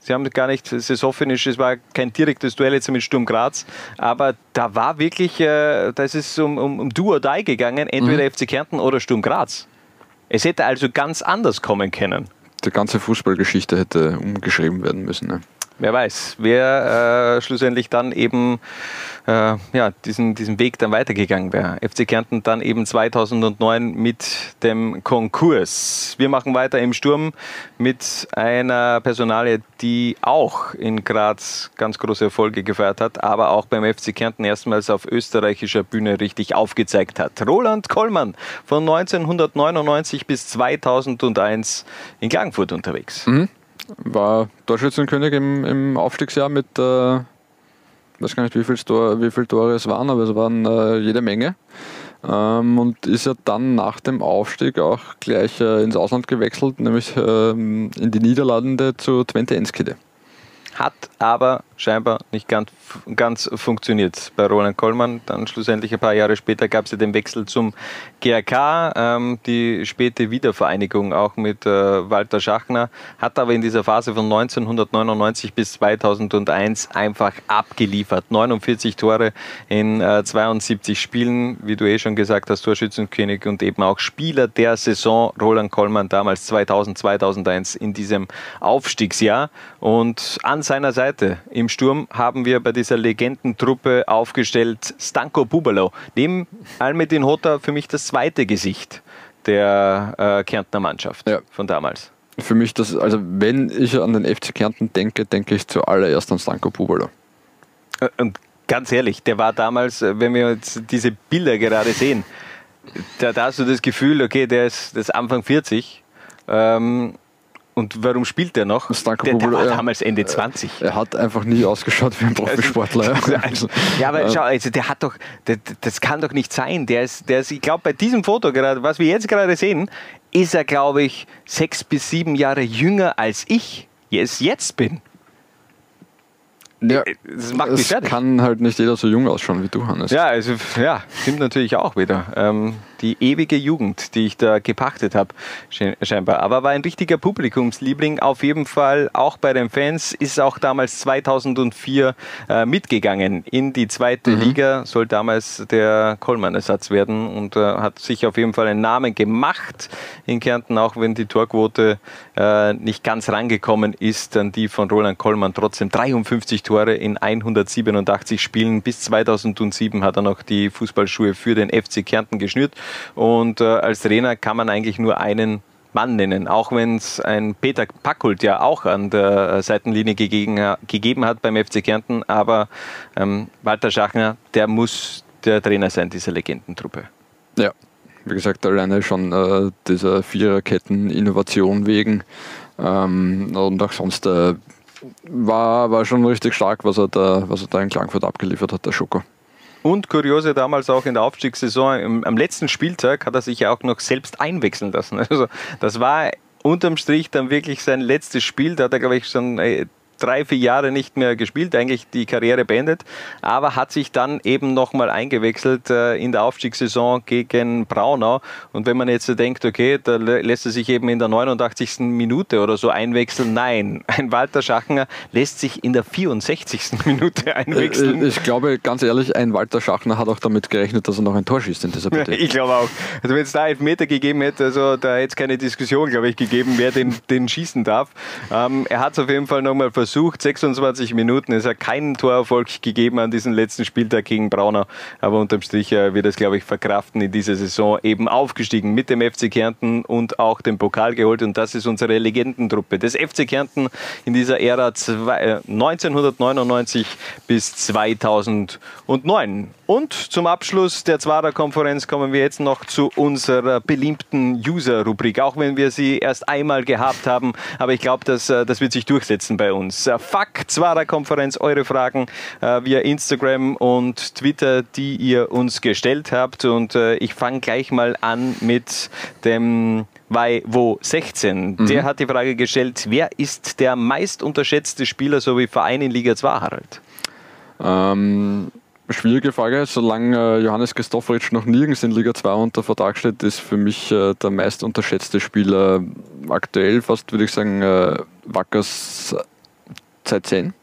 Sie haben gar nicht saisonfinish, es war kein direktes Duell jetzt mit Sturm Graz, aber da war wirklich, äh, da ist es um, um, um Do or Die gegangen, entweder Mhm. FC Kärnten oder Sturm Graz. Es hätte also ganz anders kommen können. Die ganze Fußballgeschichte hätte umgeschrieben werden müssen. Ne? Wer weiß, wer äh, schlussendlich dann eben äh, ja, diesen, diesen Weg dann weitergegangen wäre. FC Kärnten dann eben 2009 mit dem Konkurs. Wir machen weiter im Sturm mit einer Personalie, die auch in Graz ganz große Erfolge gefeiert hat, aber auch beim FC Kärnten erstmals auf österreichischer Bühne richtig aufgezeigt hat. Roland Kollmann von 1999 bis 2001 in Klagenfurt unterwegs. Mhm. War Torschützenkönig im, im Aufstiegsjahr mit, äh, weiß gar nicht, wie viele Tor, wie viel Tore es waren, aber es waren äh, jede Menge. Ähm, und ist ja dann nach dem Aufstieg auch gleich äh, ins Ausland gewechselt, nämlich ähm, in die Niederlande zu Twente Enskede. Hat aber scheinbar nicht ganz, ganz funktioniert bei Roland Kollmann. Dann schlussendlich ein paar Jahre später gab es ja den Wechsel zum GRK, ähm, die späte Wiedervereinigung auch mit äh, Walter Schachner, hat aber in dieser Phase von 1999 bis 2001 einfach abgeliefert. 49 Tore in äh, 72 Spielen, wie du eh schon gesagt hast, Torschützenkönig und eben auch Spieler der Saison, Roland Kollmann damals 2000, 2001 in diesem Aufstiegsjahr. Und an seiner Seite im Sturm haben wir bei dieser Legendentruppe aufgestellt Stanko Bubalo. Neben Almedin Hota für mich das zweite Gesicht der äh, Kärntner Mannschaft Ja. von damals. Für mich, das, also wenn ich an den FC Kärnten denke, denke ich zuallererst an Stanko Bubalo. Äh, Und ganz ehrlich, der war damals, äh, wenn wir jetzt diese Bilder gerade sehen, da, da hast du das Gefühl, okay, der ist, der ist Anfang 40. Ähm, und warum spielt der noch? Stanko der, der war damals Ende 20. Er hat einfach nie ausgeschaut wie ein Profisportler. ja. Also, ja, aber schau, also der hat doch, der, das kann doch nicht sein. Der ist, der ist ich glaube, bei diesem Foto gerade, was wir jetzt gerade sehen, ist er, glaube ich, sechs bis sieben Jahre jünger als ich jetzt, jetzt bin. Ja, Das macht mich es fertig. kann halt nicht jeder so jung ausschauen wie du, Hannes. Ja, also ja, stimmt natürlich auch wieder. Ähm, die ewige Jugend, die ich da gepachtet habe, sche- scheinbar. Aber war ein richtiger Publikumsliebling, auf jeden Fall auch bei den Fans. Ist auch damals 2004 äh, mitgegangen in die zweite Liga. Soll damals der Kollmann-Ersatz werden und äh, hat sich auf jeden Fall einen Namen gemacht in Kärnten, auch wenn die Torquote äh, nicht ganz rangekommen ist an die von Roland Kollmann. Trotzdem 53 Tore in 187 Spielen. Bis 2007 hat er noch die Fußballschuhe für den FC Kärnten geschnürt. Und äh, als Trainer kann man eigentlich nur einen Mann nennen, auch wenn es ein Peter Packult ja auch an der Seitenlinie gegeben, gegeben hat beim FC Kärnten. Aber ähm, Walter Schachner, der muss der Trainer sein dieser Legendentruppe. Ja, wie gesagt, alleine schon äh, dieser Viererketten-Innovation wegen. Ähm, und auch sonst äh, war, war schon richtig stark, was er, da, was er da in Klagenfurt abgeliefert hat, der Schoko. Und kuriose damals auch in der Aufstiegssaison, im, am letzten Spieltag hat er sich ja auch noch selbst einwechseln lassen. Also das war unterm Strich dann wirklich sein letztes Spiel. Da hat er, glaube ich, schon äh, drei, vier Jahre nicht mehr gespielt, eigentlich die Karriere beendet, aber hat sich dann eben nochmal eingewechselt äh, in der Aufstiegssaison gegen Braunau. Und wenn man jetzt denkt, okay, da lä- lässt er sich eben in der 89. Minute oder so einwechseln, nein, ein Walter Schachner lässt sich in der 64. Minute einwechseln. Äh, Ich glaube, ganz ehrlich, ein Walter Schachner hat auch damit gerechnet, dass er noch ein Tor schießt in dieser Partie. Ich glaube auch. Also wenn es da Elfmeter gegeben hätte, also da hätte es keine Diskussion, glaube ich, gegeben, wer den, den schießen darf. Ähm, er hat es auf jeden Fall nochmal versucht. 26 Minuten. Es hat keinen Torerfolg gegeben an diesem letzten Spieltag gegen Braunau. Aber unterm Strich äh, wird es, glaube ich, verkraften in dieser Saison. Eben aufgestiegen mit dem FC Kärnten und auch den Pokal geholt. Und das ist unsere Legendentruppe des FC Kärnten in dieser Ära zwei, äh, 1999 bis 2009. Und zum Abschluss der Zwarer-Konferenz kommen wir jetzt noch zu unserer beliebten User-Rubrik, auch wenn wir sie erst einmal gehabt haben. Aber ich glaube, das, äh, das wird sich durchsetzen bei uns. Äh, Fuck Zwarer-Konferenz, eure Fragen äh, via Instagram und Twitter, die ihr uns gestellt habt. Und äh, ich fange gleich mal an mit dem Waiwo 16. Der hat die Frage gestellt, wer ist der meist unterschätzte Spieler sowie Verein in Liga 2, Harald? Ähm, schwierige Frage. Solange äh, Johannes Christofferitsch noch nirgends in Liga 2 unter Vertrag steht, ist für mich äh, der meist unterschätzte Spieler aktuell fast, würde ich sagen, äh, Wackers seit 10.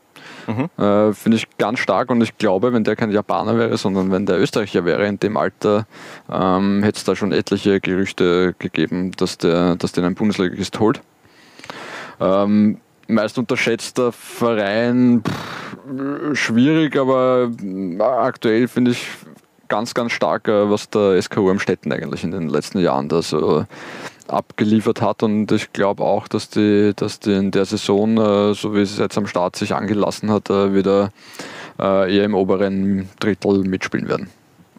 Äh, Finde ich ganz stark und ich glaube, wenn der kein Japaner wäre, sondern wenn der Österreicher wäre in dem Alter, ähm, hätte es da schon etliche Gerüchte gegeben, dass der, dass den ein Bundesligist holt. Ähm, meist unterschätzter Verein, pff, schwierig, aber äh, aktuell finde ich ganz, ganz stark, äh, was der SKU Amstetten eigentlich in den letzten Jahren da so abgeliefert hat und ich glaube auch, dass die, dass die in der Saison, äh, so wie es jetzt am Start sich angelassen hat, äh, wieder äh, eher im oberen Drittel mitspielen werden.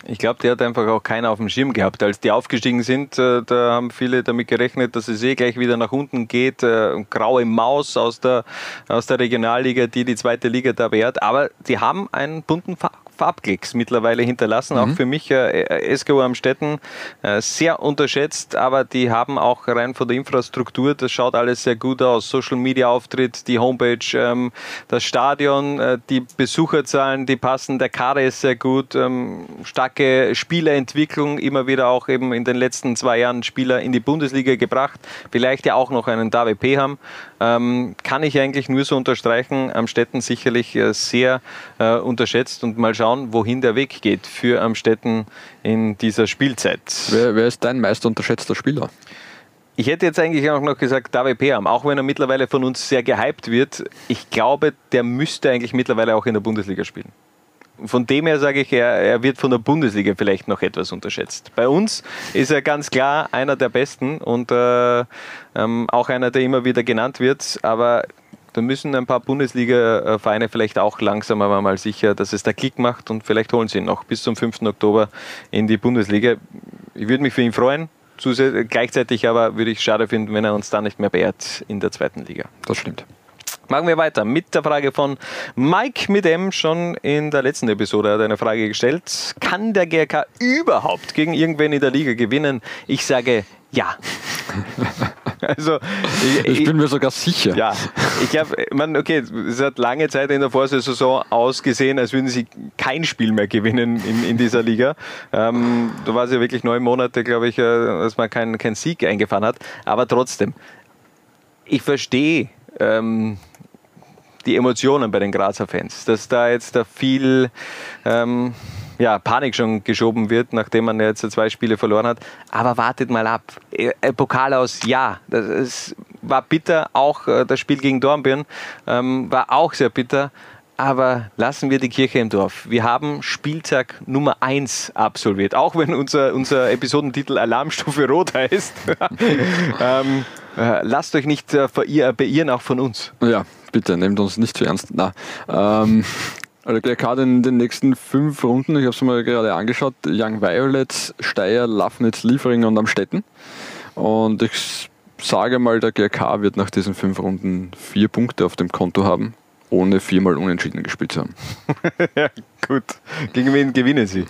Ich glaube, der hat einfach auch keiner auf dem Schirm gehabt. Als die aufgestiegen sind, äh, da haben viele damit gerechnet, dass es eh gleich wieder nach unten geht. Äh, graue Maus aus der, aus der Regionalliga, die die zweite Liga da behält. Aber die haben einen bunten Fa Farbklecks mittlerweile hinterlassen. Auch für mich äh, SGO Amstetten äh, sehr unterschätzt, aber die haben auch rein von der Infrastruktur, das schaut alles sehr gut aus. Social Media Auftritt, die Homepage, ähm, das Stadion, äh, die Besucherzahlen, die passen, der Kader ist sehr gut, ähm, starke Spielerentwicklung, immer wieder auch eben in den letzten zwei Jahren Spieler in die Bundesliga gebracht. Vielleicht ja auch noch einen David P. haben. Ähm, kann ich eigentlich nur so unterstreichen. Amstetten sicherlich äh, sehr äh, unterschätzt und mal schauen, wohin der Weg geht für Amstetten in dieser Spielzeit. Wer, wer ist dein meist unterschätzter Spieler? Ich hätte jetzt eigentlich auch noch gesagt David Peam, auch wenn er mittlerweile von uns sehr gehypt wird. Ich glaube, der müsste eigentlich mittlerweile auch in der Bundesliga spielen. Von dem her sage ich, er, er wird von der Bundesliga vielleicht noch etwas unterschätzt. Bei uns ist er ganz klar einer der Besten und äh, ähm, auch einer, der immer wieder genannt wird. Aber da müssen ein paar Bundesliga-Vereine vielleicht auch langsam aber mal sicher, dass es da Klick macht und vielleicht holen sie ihn noch bis zum 5. Oktober in die Bundesliga. Ich würde mich für ihn freuen. Gleichzeitig aber würde ich schade finden, wenn er uns da nicht mehr beehrt in der zweiten Liga. Das stimmt. Machen wir weiter mit der Frage von Mike mit M. Schon in der letzten Episode hat er eine Frage gestellt. Kann der GRK überhaupt gegen irgendwen in der Liga gewinnen? Ich sage ja. Also, ich, ich, bin mir sogar sicher. Ja, ich glaube, man, okay, es hat lange Zeit in der Vorsaison ausgesehen, als würden sie kein Spiel mehr gewinnen in, in dieser Liga. Ähm, da war es ja wirklich neun Monate, glaube ich, äh, dass man keinen kein Sieg eingefahren hat. Aber trotzdem, ich verstehe ähm, die Emotionen bei den Grazer Fans, dass da jetzt da viel ähm, ja, Panik schon geschoben wird, nachdem man jetzt zwei Spiele verloren hat. Aber wartet mal ab. Äh, Pokal aus, ja, das war bitter. Auch äh, das Spiel gegen Dornbirn ähm, war auch sehr bitter. Aber lassen wir die Kirche im Dorf. Wir haben Spieltag Nummer 1 absolviert. Auch wenn unser, unser Episodentitel Alarmstufe Rot heißt. ähm, äh, lasst euch nicht äh, beirren, auch von uns. Ja, bitte, nehmt uns nicht zu ernst. Na, ähm, also hat in den nächsten fünf Runden, ich habe es mir gerade angeschaut, Young Violets, Steyr, Lafnitz, Liefering und Amstetten. Und ich sage mal, der GRK wird nach diesen fünf Runden vier Punkte auf dem Konto haben ohne viermal unentschieden gespielt zu haben. ja, gut. Gegen wen gewinnen Sie?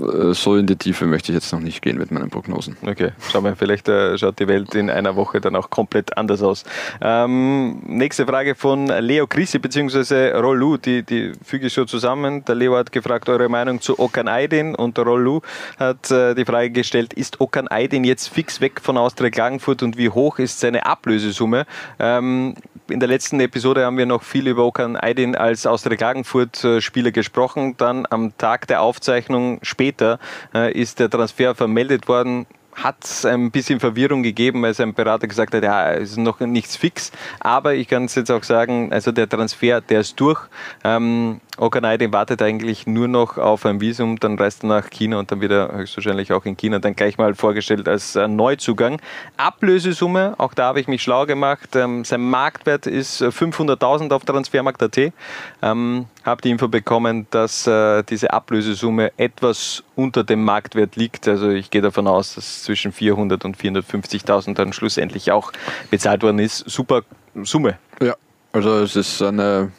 Äh, so in die Tiefe möchte ich jetzt noch nicht gehen mit meinen Prognosen. Okay, schauen wir, vielleicht äh, schaut die Welt in einer Woche dann auch komplett anders aus. Ähm, nächste Frage von Leo Chrissi bzw. Rollu, die, die füge ich so zusammen. Der Leo hat gefragt, eure Meinung zu Okan Aydin und der Rollu hat äh, die Frage gestellt, ist Okan Aydin jetzt fix weg von Austria Klagenfurt und wie hoch ist seine Ablösesumme? Ähm, in der letzten Episode haben wir noch viel über Okan Aydin als Austria Klagenfurt-Spieler äh, gesprochen. Dann am Tag der Aufzeichnung später äh, ist der Transfer vermeldet worden hat es ein bisschen Verwirrung gegeben, weil sein Berater gesagt hat, ja, es ist noch nichts fix. Aber ich kann es jetzt auch sagen, also der Transfer, der ist durch. Ähm, Okanaide wartet eigentlich nur noch auf ein Visum, dann reist er nach China und dann wieder höchstwahrscheinlich auch in China dann gleich mal vorgestellt als äh, Neuzugang. Ablösesumme, auch da habe ich mich schlau gemacht. Ähm, sein Marktwert ist 500.000 auf Transfermarkt.at. Ähm, habe die Info bekommen, dass äh, diese Ablösesumme etwas unter dem Marktwert liegt. Also ich gehe davon aus, dass zwischen 400 und 450.000 dann schlussendlich auch bezahlt worden ist. Super Summe. Ja, also es ist eine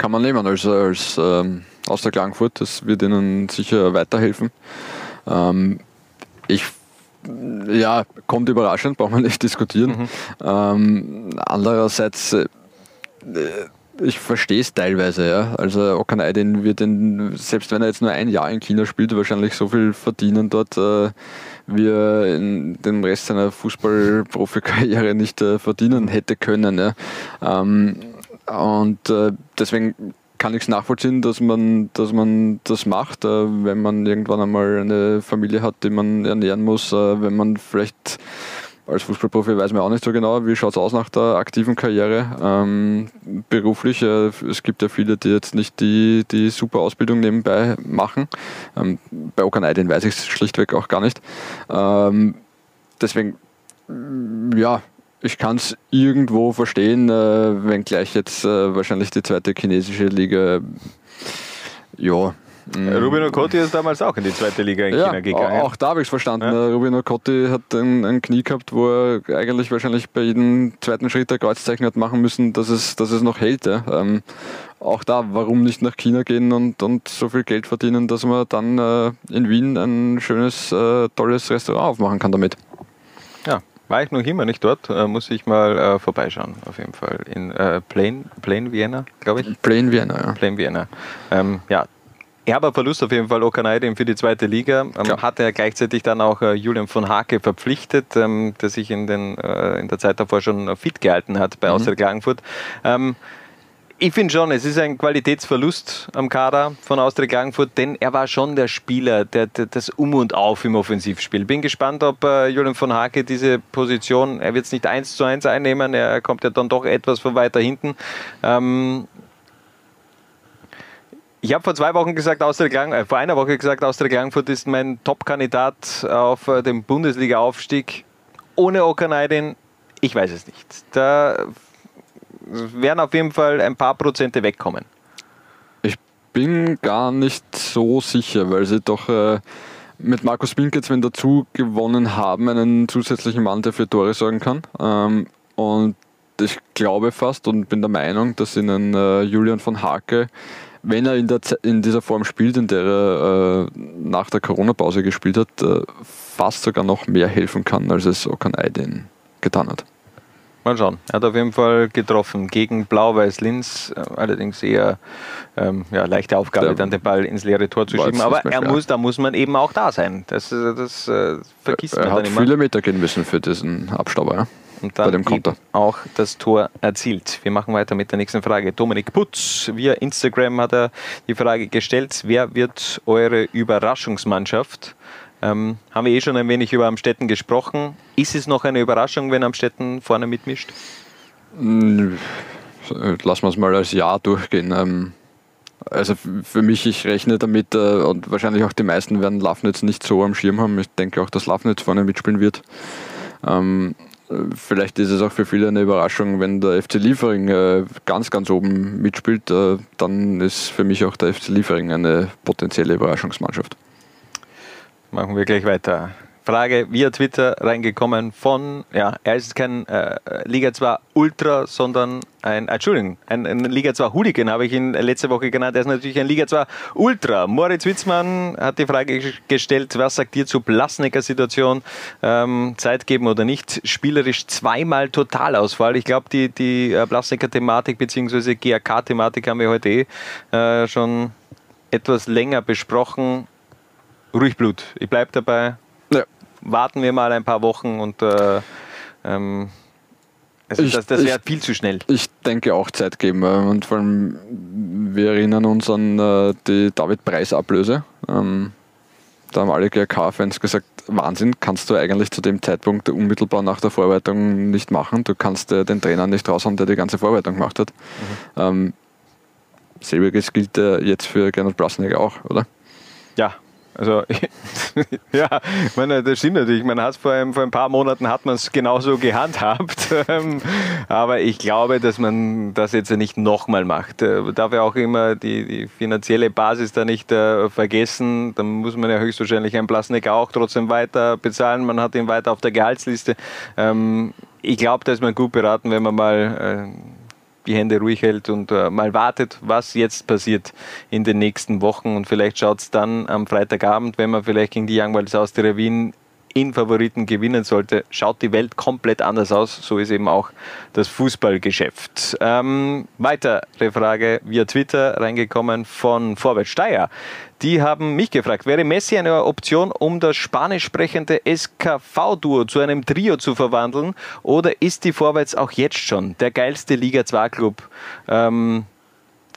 kann man nehmen als, als ähm, aus der Klagenfurt. Das wird ihnen sicher weiterhelfen. Ähm, ich ja, kommt überraschend, braucht man nicht diskutieren. Mhm. Ähm, andererseits, äh, ich verstehe es teilweise, ja. Also Okanaidin wird, in, selbst wenn er jetzt nur ein Jahr in China spielt, wahrscheinlich so viel verdienen dort, äh, wie er in dem Rest seiner Fußballprofikarriere nicht äh, verdienen hätte können. Ja. Ähm, Und äh, deswegen kann ich es nachvollziehen, dass man, dass man das macht, äh, wenn man irgendwann einmal eine Familie hat, die man ernähren muss, äh, wenn man vielleicht als Fußballprofi weiß man auch nicht so genau, wie schaut es aus nach der aktiven Karriere. Ähm, beruflich, äh, es gibt ja viele, die jetzt nicht die, die super Ausbildung nebenbei machen. Ähm, bei Okaneidin weiß ich schlichtweg auch gar nicht. Ähm, deswegen, ja, ich kann es irgendwo verstehen, äh, wenngleich jetzt äh, wahrscheinlich die zweite chinesische Liga, ja. Rubin Okotti ist damals auch in die zweite Liga in ja, China gegangen. Auch da habe ich es verstanden. Ja. Rubin Okotti hat ein, ein, Knie gehabt, wo er eigentlich wahrscheinlich bei jedem zweiten Schritt ein Kreuzzeichen hat machen müssen, dass es, dass es noch hält. Ja. Ähm, auch da, warum nicht nach China gehen und, und so viel Geld verdienen, dass man dann äh, in Wien ein schönes, äh, tolles Restaurant aufmachen kann damit. Ja, war ich noch immer nicht dort, äh, muss ich mal äh, vorbeischauen, auf jeden Fall. In äh, Plain, Plain Vienna, glaube ich. Plain Vienna, ja. Plain Vienna. Ähm, ja, herber Verlust auf jeden Fall Okanaidin für die zweite Liga. Ähm, hat er gleichzeitig dann auch äh, Julian von Hake verpflichtet, ähm, der sich in, den, äh, in der Zeit davor schon fit gehalten hat bei mhm. Austria Klagenfurt. Ähm, ich finde schon, es ist ein Qualitätsverlust am Kader von Austria Klagenfurt, denn er war schon der Spieler, der, der das Um und Auf im Offensivspiel. Bin gespannt, ob äh, Julian von Hake diese Position, er wird es nicht eins zu eins einnehmen, er kommt ja dann doch etwas von weiter hinten. Ähm, ich habe vor zwei Wochen gesagt, Austria Klang, äh, vor einer Woche gesagt, Austria Klangfurt ist mein Top-Kandidat auf äh, den Bundesliga-Aufstieg. Ohne Okanaidin, ich weiß es nicht. Da werden auf jeden Fall ein paar Prozente wegkommen. Ich bin gar nicht so sicher, weil sie doch äh, mit Markus Binketz, wenn dazu gewonnen haben, einen zusätzlichen Mann, der für Tore sorgen kann. Ähm, und ich glaube fast und bin der Meinung, dass ihnen äh, Julian von Hake wenn er in, der, in dieser Form spielt, in der er äh, nach der Corona-Pause gespielt hat, äh, fast sogar noch mehr helfen kann, als es Okan Aydin getan hat. Mal schauen. Er hat auf jeden Fall getroffen gegen Blau-Weiß Linz. Äh, allerdings eher ähm, ja, leichte Aufgabe, der dann den Ball ins leere Tor zu schieben. Aber er muss, da muss man eben auch da sein. Das, äh, das äh, vergisst er man dann immer. Er hat viele Meter gehen müssen für diesen Abstauber. Ja? Und dann auch das Tor erzielt. Wir machen weiter mit der nächsten Frage. Dominik Putz, via Instagram hat er die Frage gestellt, wer wird eure Überraschungsmannschaft? Ähm, haben wir eh schon ein wenig über Amstetten gesprochen. Ist es noch eine Überraschung, wenn Amstetten vorne mitmischt? Lassen wir es mal als Ja durchgehen. Ähm, also für mich, ich rechne damit äh, und wahrscheinlich auch die meisten werden Lafnitz nicht so am Schirm haben. Ich denke auch, dass Lafnitz vorne mitspielen wird. Ähm, Vielleicht ist es auch für viele eine Überraschung, wenn der FC Liefering äh, ganz, ganz oben mitspielt, äh, dann ist für mich auch der FC Liefering eine potenzielle Überraschungsmannschaft. Machen wir gleich weiter. Frage via Twitter reingekommen von, ja, er ist kein äh, Liga 2 Ultra, sondern ein, äh, Entschuldigung, ein, ein Liga 2 Hooligan habe ich ihn letzte Woche genannt. Er ist natürlich ein Liga 2 Ultra. Moritz Witzmann hat die Frage gestellt, was sagt ihr zur Blasnecker Situation? Ähm, Zeit geben oder nicht? Spielerisch zweimal Totalausfall. Ich glaube, die, die äh, Blasnecker Thematik bzw. GAK Thematik haben wir heute eh äh, schon etwas länger besprochen. Ruhig Blut. Ich bleibe dabei warten wir mal ein paar Wochen und äh, ähm, also ich, das, das wäre viel zu schnell. Ich denke auch Zeit geben. Und vor allem, wir erinnern uns an äh, die David-Preis-Ablöse. Ähm, da haben alle GRK-Fans gesagt, Wahnsinn, kannst du eigentlich zu dem Zeitpunkt unmittelbar nach der Vorbereitung nicht machen. Du kannst äh, den Trainer nicht raushauen, der die ganze Vorbereitung gemacht hat. Mhm. Ähm, selbiges gilt äh, jetzt für Gernot Blasnegger auch, oder? Ja, also ja, meine, das stimmt natürlich. Man hat vor ein, vor ein paar Monaten hat man es genauso gehandhabt, ähm, aber ich glaube, dass man das jetzt nicht nochmal macht. Äh, darf ja auch immer die, die finanzielle Basis da nicht äh, vergessen. Dann muss man ja höchstwahrscheinlich einen Plasnik auch trotzdem weiter bezahlen. Man hat ihn weiter auf der Gehaltsliste. Ähm, ich glaube, da ist man gut beraten, wenn man mal äh, die Hände ruhig hält und äh, mal wartet, was jetzt passiert in den nächsten Wochen. Und vielleicht schaut es dann am Freitagabend, wenn man vielleicht gegen die Young Wild Austria Wien In-Favoriten gewinnen sollte, schaut die Welt komplett anders aus. So ist eben auch das Fußballgeschäft. Ähm, weitere Frage via Twitter reingekommen von Vorwärts Steyr. Die haben mich gefragt, wäre Messi eine Option, um das spanisch sprechende SKV-Duo zu einem Trio zu verwandeln? Oder ist die Vorwärts auch jetzt schon der geilste Liga 2-Club? Ähm,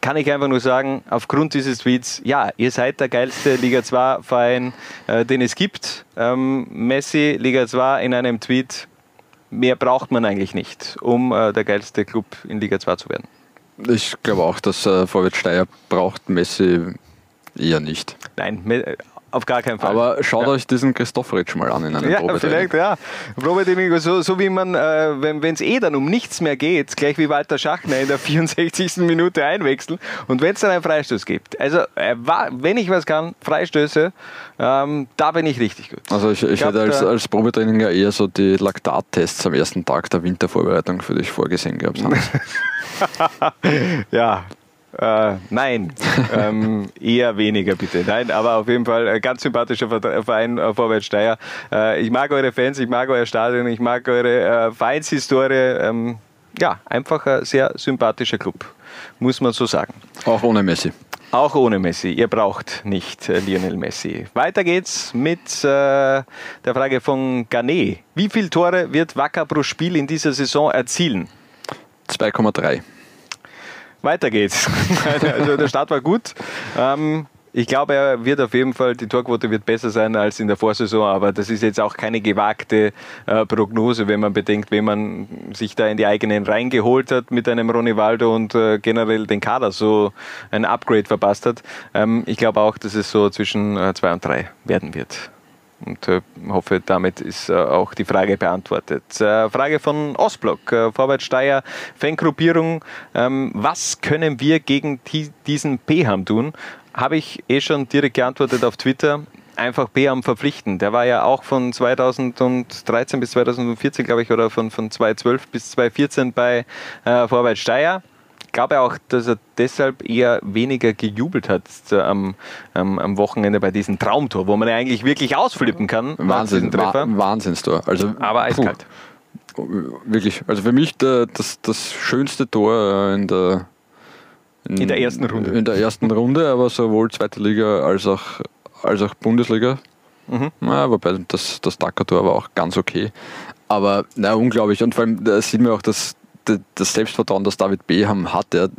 kann ich einfach nur sagen, aufgrund dieses Tweets, ja, ihr seid der geilste Liga 2-Verein, äh, den es gibt. Ähm, Messi, Liga 2 in einem Tweet, mehr braucht man eigentlich nicht, um äh, der geilste Club in Liga 2 zu werden. Ich glaube auch, dass äh, Vorwärts Steyr braucht Messi eher nicht. Nein, auf gar keinen Fall. Aber schaut Ja. euch diesen Christofferitsch mal an in einem Ja, Probetraining. vielleicht, ja. Probetraining, so, so wie man, äh, wenn es eh dann um nichts mehr geht, gleich wie Walter Schachner in der 64. Minute einwechseln und wenn es dann einen Freistoß gibt. Also, äh, wenn ich was kann, Freistöße, ähm, da bin ich richtig gut. Also ich, ich, glaub, hätte als, als Probetraining ja eher so die Laktattests am ersten Tag der Wintervorbereitung für dich vorgesehen gehabt. Ja, äh, nein, ähm, eher weniger bitte. Nein, aber auf jeden Fall ein ganz sympathischer Ver- Verein äh, Vorwärts Steyr. Äh, ich mag eure Fans, ich mag euer Stadion, ich mag eure äh, Vereinshistorie. Ähm, ja, einfach ein sehr sympathischer Club, muss man so sagen. Auch ohne Messi. Auch ohne Messi. Ihr braucht nicht äh, Lionel Messi. Weiter geht's mit äh, der Frage von Garnet. Wie viele Tore wird Wacker pro Spiel in dieser Saison erzielen? 2,3. Weiter geht's. also der Start war gut. Ähm, ich glaube, er wird auf jeden Fall, die Torquote wird besser sein als in der Vorsaison, aber das ist jetzt auch keine gewagte äh, Prognose, wenn man bedenkt, wenn man sich da in die eigenen Reihen geholt hat mit einem Ronivaldo und äh, generell den Kader so ein Upgrade verpasst hat. Ähm, ich glaube auch, dass es so zwischen äh, zwei und drei werden wird. Und äh, hoffe, damit ist äh, auch die Frage beantwortet. Äh, Frage von Ostblock, äh, Vorwärts Steyr, Fangruppierung. Ähm, was können wir gegen die, diesen Peham tun? Habe ich eh schon direkt geantwortet auf Twitter. Einfach Peham verpflichten. Der war ja auch von 2013 bis 2014, glaube ich, oder von, von 2012 bis 2014 bei äh, Vorwärts Steyr. Ich glaube auch, dass er deshalb eher weniger gejubelt hat am, am, am Wochenende bei diesem Traumtor, wo man ja eigentlich wirklich ausflippen kann. Wahnsinn, Treffer. Wa Wahnsinnstor. Also, Aber eiskalt. Puh, wirklich. Also für mich der, das, das schönste Tor äh, in der, In der ersten Runde. In der ersten Runde, aber sowohl zweite Liga als auch, als auch Bundesliga. Mhm. Ja, wobei das, das Dacker-Tor war auch ganz okay. Aber na, unglaublich. Und vor allem da sieht man auch, dass das Selbstvertrauen, das David Beham hat, er, äh,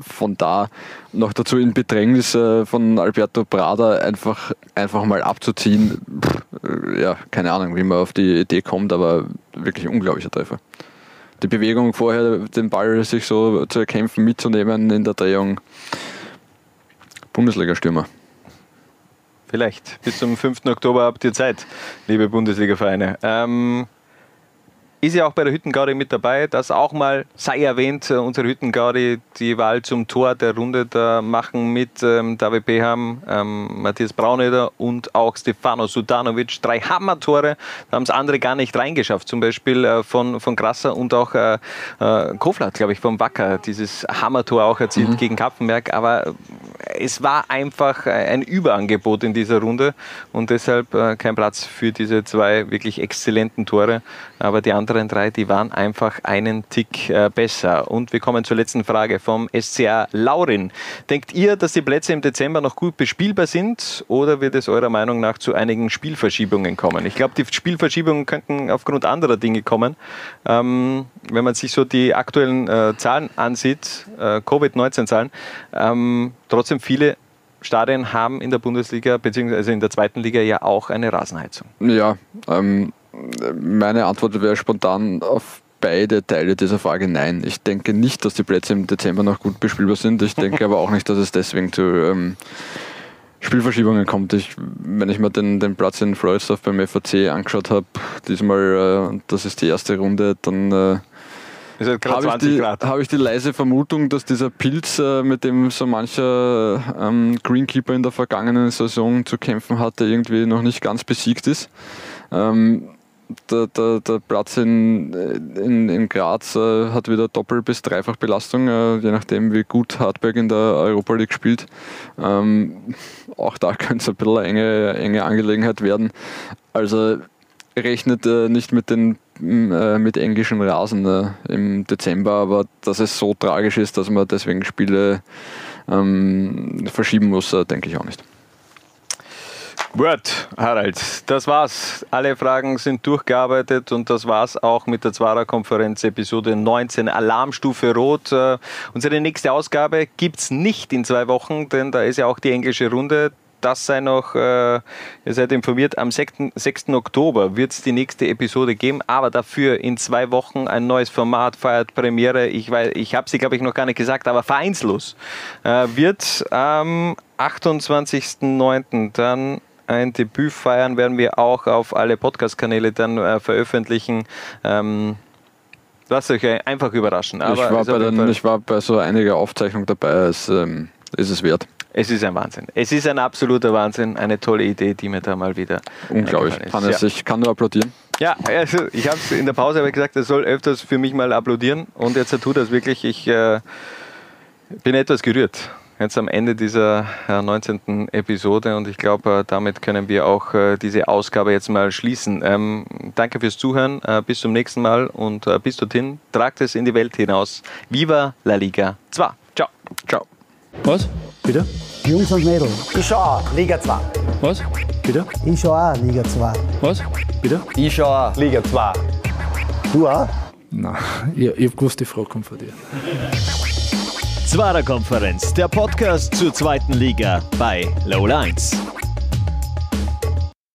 von da noch dazu in Bedrängnis äh, von Alberto Prada einfach, einfach mal abzuziehen. Äh, ja, keine Ahnung, wie man auf die Idee kommt, aber wirklich ein unglaublicher Treffer. Die Bewegung vorher, den Ball sich so zu erkämpfen, mitzunehmen in der Drehung. Bundesliga-Stürmer. Vielleicht. Bis zum 5. Oktober habt ihr Zeit, liebe Bundesliga-Vereine. Ähm, ist ja auch bei der Hüttengaudi mit dabei, das auch mal sei erwähnt, äh, unsere Hüttengaudi die Wahl zum Tor der Runde da machen mit ähm, David Beham, ähm, Matthias Brauneder und auch Stefano Sudanovic. Drei Hammer-Tore, da haben es andere gar nicht reingeschafft, zum Beispiel äh, von, von Grasser und auch äh, äh, Kofler, glaube ich, vom Wacker, dieses Hammer-Tor auch erzielt gegen Kapfenberg, aber äh, es war einfach äh, ein Überangebot in dieser Runde und deshalb äh, kein Platz für diese zwei wirklich exzellenten Tore. Aber die anderen drei, die waren einfach einen Tick äh, besser. Und wir kommen zur letzten Frage vom SCA Laurin. Denkt ihr, dass die Plätze im Dezember noch gut bespielbar sind oder wird es eurer Meinung nach zu einigen Spielverschiebungen kommen? Ich glaube, die Spielverschiebungen könnten aufgrund anderer Dinge kommen. Ähm, wenn man sich so die aktuellen äh, Zahlen ansieht, äh, Covid-19-Zahlen, ähm, trotzdem viele Stadien haben in der Bundesliga bzw. in der zweiten Liga ja auch eine Rasenheizung. Ja, ähm, meine Antwort wäre spontan auf beide Teile dieser Frage nein. Ich denke nicht, dass die Plätze im Dezember noch gut bespielbar sind. Ich denke aber auch nicht, dass es deswegen zu ähm, Spielverschiebungen kommt. Ich, wenn ich mir den, den Platz in Floridsdorf beim FAC angeschaut habe, diesmal, äh, das ist die erste Runde, dann äh, habe ich, 20 die- Grad. habe ich die leise Vermutung, dass dieser Pilz, äh, mit dem so mancher ähm, Greenkeeper in der vergangenen Saison zu kämpfen hatte, irgendwie noch nicht ganz besiegt ist. Ähm, der, der, der Platz in, in, in Graz äh, hat wieder Doppel- bis Dreifachbelastung, äh, je nachdem, wie gut Hartberg in der Europa League spielt. Ähm, auch da könnte es ein bisschen eine enge, Angelegenheit werden. Also rechnet äh, nicht mit den äh, mit englischen Rasen äh, im Dezember, aber dass es so tragisch ist, dass man deswegen Spiele ähm, verschieben muss, äh, denke ich auch nicht. Word, Harald, das war's. Alle Fragen sind durchgearbeitet und das war's auch mit der Zwarer-Konferenz Episode 19 Alarmstufe Rot. Äh, unsere nächste Ausgabe gibt's nicht in zwei Wochen, denn da ist ja auch die englische Runde. Das sei noch, äh, ihr seid informiert, am 6. 6. Oktober wird es die nächste Episode geben, aber dafür in zwei Wochen ein neues Format feiert Premiere. Ich, weiß, ich habe sie, glaube ich, noch gar nicht gesagt, aber vereinslos. Äh, wird am 28.09. dann ein Debüt feiern, werden wir auch auf alle Podcast-Kanäle dann äh, veröffentlichen. Ähm, lasst euch einfach überraschen. Ich, war bei den, ich war bei so einiger Aufzeichnung dabei, es ähm, ist es wert. Es ist ein Wahnsinn. Es ist ein absoluter Wahnsinn. Eine tolle Idee, die mir da mal wieder. Unglaublich. Kann es, ja. Ich kann nur applaudieren. Ja, also ich habe es in der Pause aber gesagt, er soll öfters für mich mal applaudieren. Und jetzt tut das wirklich. Ich äh, bin etwas gerührt. Jetzt am Ende dieser äh, 19. Episode und ich glaube, äh, damit können wir auch äh, diese Ausgabe jetzt mal schließen. Ähm, danke fürs Zuhören, äh, bis zum nächsten Mal und äh, bis dorthin, tragt es in die Welt hinaus. Viva la Liga 2. Ciao. Ciao. Was? Bitte? Jungs und Mädels. Ich schaue auch, Liga 2. Was? Bitte? Ich schaue auch, Liga 2. Was? Bitte? Ich schaue auch, Liga 2. Du auch? Nein, ich, ich habe gewusst, die Frage kommt von dir. Zwarer Konferenz, der Podcast zur zweiten Liga bei Low Lines.